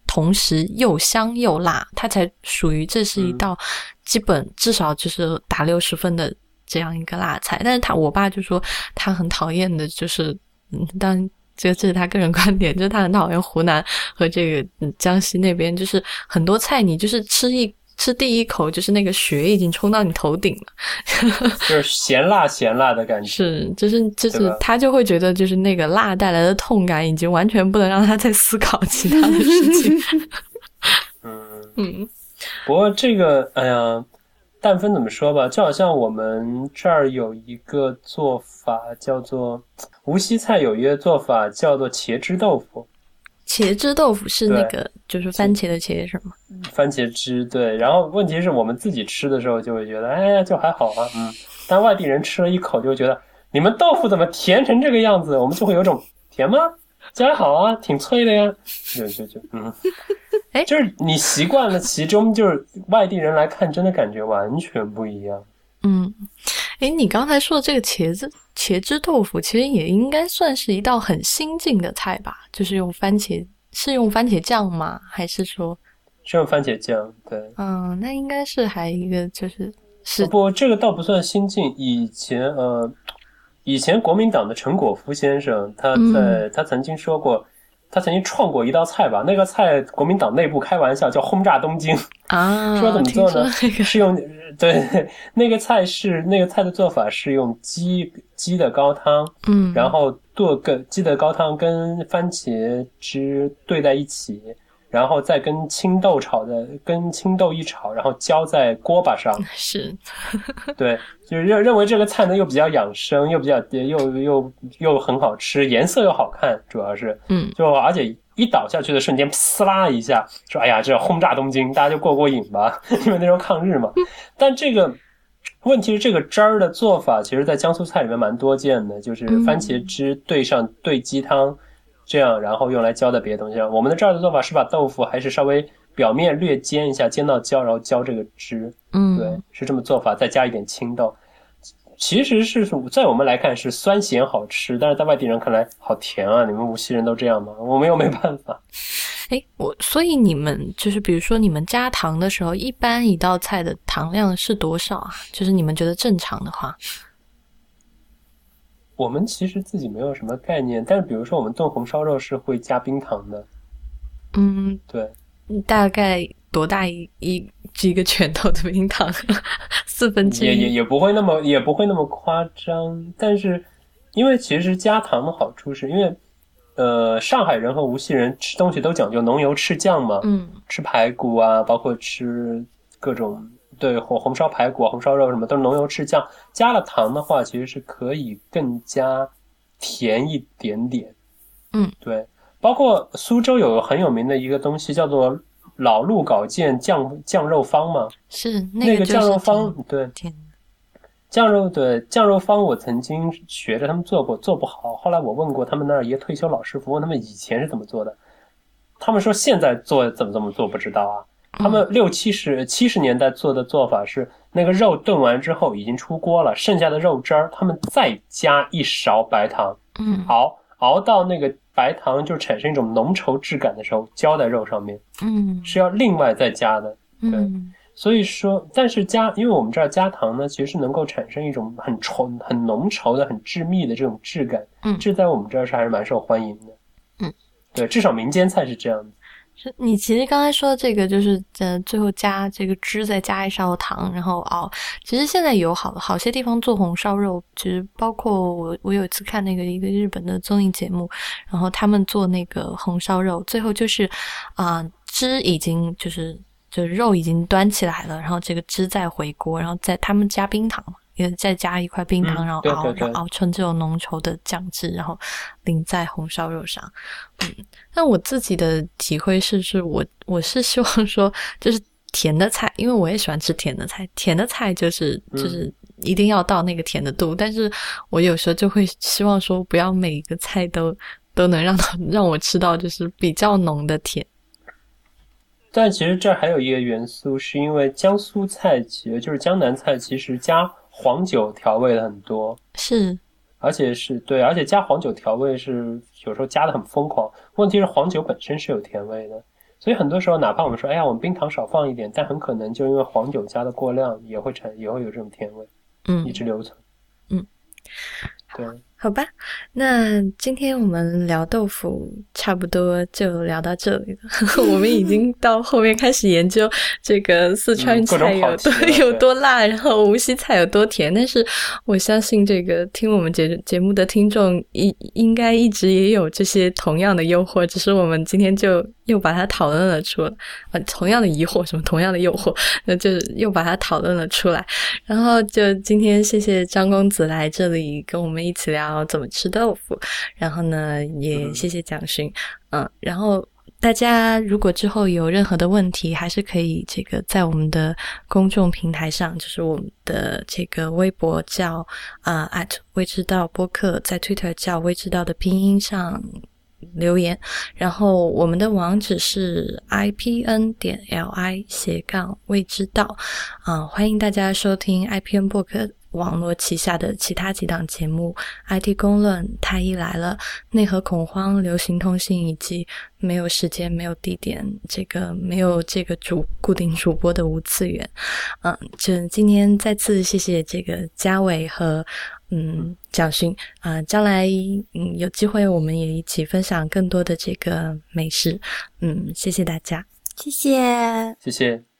同时又香又辣，它才属于这是一道基本至少就是打六十分的这样一个辣菜。但是他我爸就说他很讨厌的就是，嗯，当。这这是他个人观点，就是他很讨厌湖南和这个江西那边，就是很多菜你就是吃一吃第一口，就是那个血已经冲到你头顶了，就是咸辣咸辣的感觉。是，就是就是他就会觉得，就是那个辣带来的痛感，已经完全不能让他再思考其他的事情。嗯嗯，不过这个，哎呀。但分怎么说吧，就好像我们这儿有一个做法叫做无锡菜，有一个做法叫做茄汁豆腐。茄汁豆腐是那个就是番茄的茄是吗？番茄汁对。然后问题是我们自己吃的时候就会觉得，哎呀，就还好啊。嗯。但外地人吃了一口就觉得，你们豆腐怎么甜成这个样子？我们就会有种甜吗？这还好啊，挺脆的呀。就就就嗯。哎，就是你习惯了其中，就是外地人来看，真的感觉完全不一样。嗯，哎，你刚才说的这个茄子茄汁豆腐，其实也应该算是一道很新进的菜吧？就是用番茄，是用番茄酱吗？还是说是用番茄酱？对，嗯，那应该是还一个就是是不，这个倒不算新进。以前呃，以前国民党的陈果夫先生，他在他曾经说过。他曾经创过一道菜吧，那个菜国民党内部开玩笑叫轰炸东京啊，说怎么做呢？是用对那个菜是那个菜的做法是用鸡鸡的高汤，嗯，然后剁个鸡的高汤跟番茄汁兑在一起。然后再跟青豆炒的，跟青豆一炒，然后浇在锅巴上。是，对，就是认认为这个菜呢又比较养生，又比较又又又很好吃，颜色又好看，主要是，嗯，就而且一倒下去的瞬间，呲啦一下，说哎呀，这轰炸东京，大家就过过瘾吧，因为那时候抗日嘛。但这个问题是，这个汁儿的做法，其实在江苏菜里面蛮多见的，就是番茄汁兑上兑鸡汤。这样，然后用来浇在别的东西上。我们的这儿的做法是把豆腐还是稍微表面略煎一下，煎到焦，然后浇这个汁。嗯，对，是这么做法，再加一点青豆。其实是在我们来看是酸咸好吃，但是在外地人看来好甜啊！你们无锡人都这样吗？我们又没办法。哎，我所以你们就是比如说你们加糖的时候，一般一道菜的糖量是多少啊？就是你们觉得正常的话。我们其实自己没有什么概念，但是比如说我们炖红烧肉是会加冰糖的，嗯，对，大概多大一一几个拳头的冰糖，四分之一，也也也不会那么也不会那么夸张，但是因为其实加糖的好处是因为，呃，上海人和无锡人吃东西都讲究浓油赤酱嘛，嗯，吃排骨啊，包括吃各种。对，红红烧排骨、红烧肉什么都是浓油赤酱，加了糖的话，其实是可以更加甜一点点。嗯，对。包括苏州有个很有名的一个东西，叫做老路稿件酱酱肉方嘛。是那个酱肉方，对。酱肉对酱肉方，我曾经学着他们做过，做不好。后来我问过他们那儿一个退休老师傅，问他们以前是怎么做的，他们说现在做怎么怎么做不知道啊。他们六七十七十年代做的做法是，那个肉炖完之后已经出锅了，剩下的肉汁儿，他们再加一勺白糖，嗯，熬熬到那个白糖就产生一种浓稠质感的时候，浇在肉上面，嗯，是要另外再加的，对，所以说，但是加，因为我们这儿加糖呢，其实是能够产生一种很稠、很浓稠的、很致密的这种质感，嗯，这在我们这儿是还是蛮受欢迎的，嗯，对，至少民间菜是这样的。是你其实刚才说的这个，就是呃，最后加这个汁，再加一勺糖，然后熬。其实现在有好好些地方做红烧肉，其实包括我，我有一次看那个一个日本的综艺节目，然后他们做那个红烧肉，最后就是啊，汁已经就是就是肉已经端起来了，然后这个汁再回锅，然后再他们加冰糖嘛。也再加一块冰糖，然后熬，然后熬成这种浓稠的酱汁，然后淋在红烧肉上。嗯，但我自己的体会是，是我我是希望说，就是甜的菜，因为我也喜欢吃甜的菜，甜的菜就是就是一定要到那个甜的度。但是我有时候就会希望说，不要每一个菜都都能让它让我吃到就是比较浓的甜。但其实这还有一个元素，是因为江苏菜其实就是江南菜，其实加。黄酒调味的很多，是，而且是对，而且加黄酒调味是有时候加的很疯狂。问题是黄酒本身是有甜味的，所以很多时候哪怕我们说，哎呀，我们冰糖少放一点，但很可能就因为黄酒加的过量，也会产也会有这种甜味，嗯一直留存。嗯，对。好吧，那今天我们聊豆腐差不多就聊到这里了。我们已经到后面开始研究这个四川菜有多、有多辣，然后无锡菜有多甜。但是我相信这个听我们节节目的听众应应该一直也有这些同样的诱惑，只是我们今天就又把它讨论了出来，呃，同样的疑惑，什么同样的诱惑，那就又把它讨论了出来。然后就今天谢谢张公子来这里跟我们一起聊怎么吃豆腐，然后呢也谢谢蒋勋，嗯，然后大家如果之后有任何的问题，还是可以这个在我们的公众平台上，就是我们的这个微博叫啊、at 未知道播客，在 Twitter 叫未知道的拼音上。留言，然后我们的网址是 i p n 点 l i 斜杠未知道，啊、欢迎大家收听 IPN 播客网络旗下的其他几档节目：IT 公论、太医来了、内核恐慌、流行通信，以及没有时间、没有地点、这个没有这个主固定主播的无次元。嗯，就今天再次谢谢这个嘉伟和嗯蒋勋啊、将来嗯有机会我们也一起分享更多的这个美食。嗯，谢谢大家。谢谢。谢谢。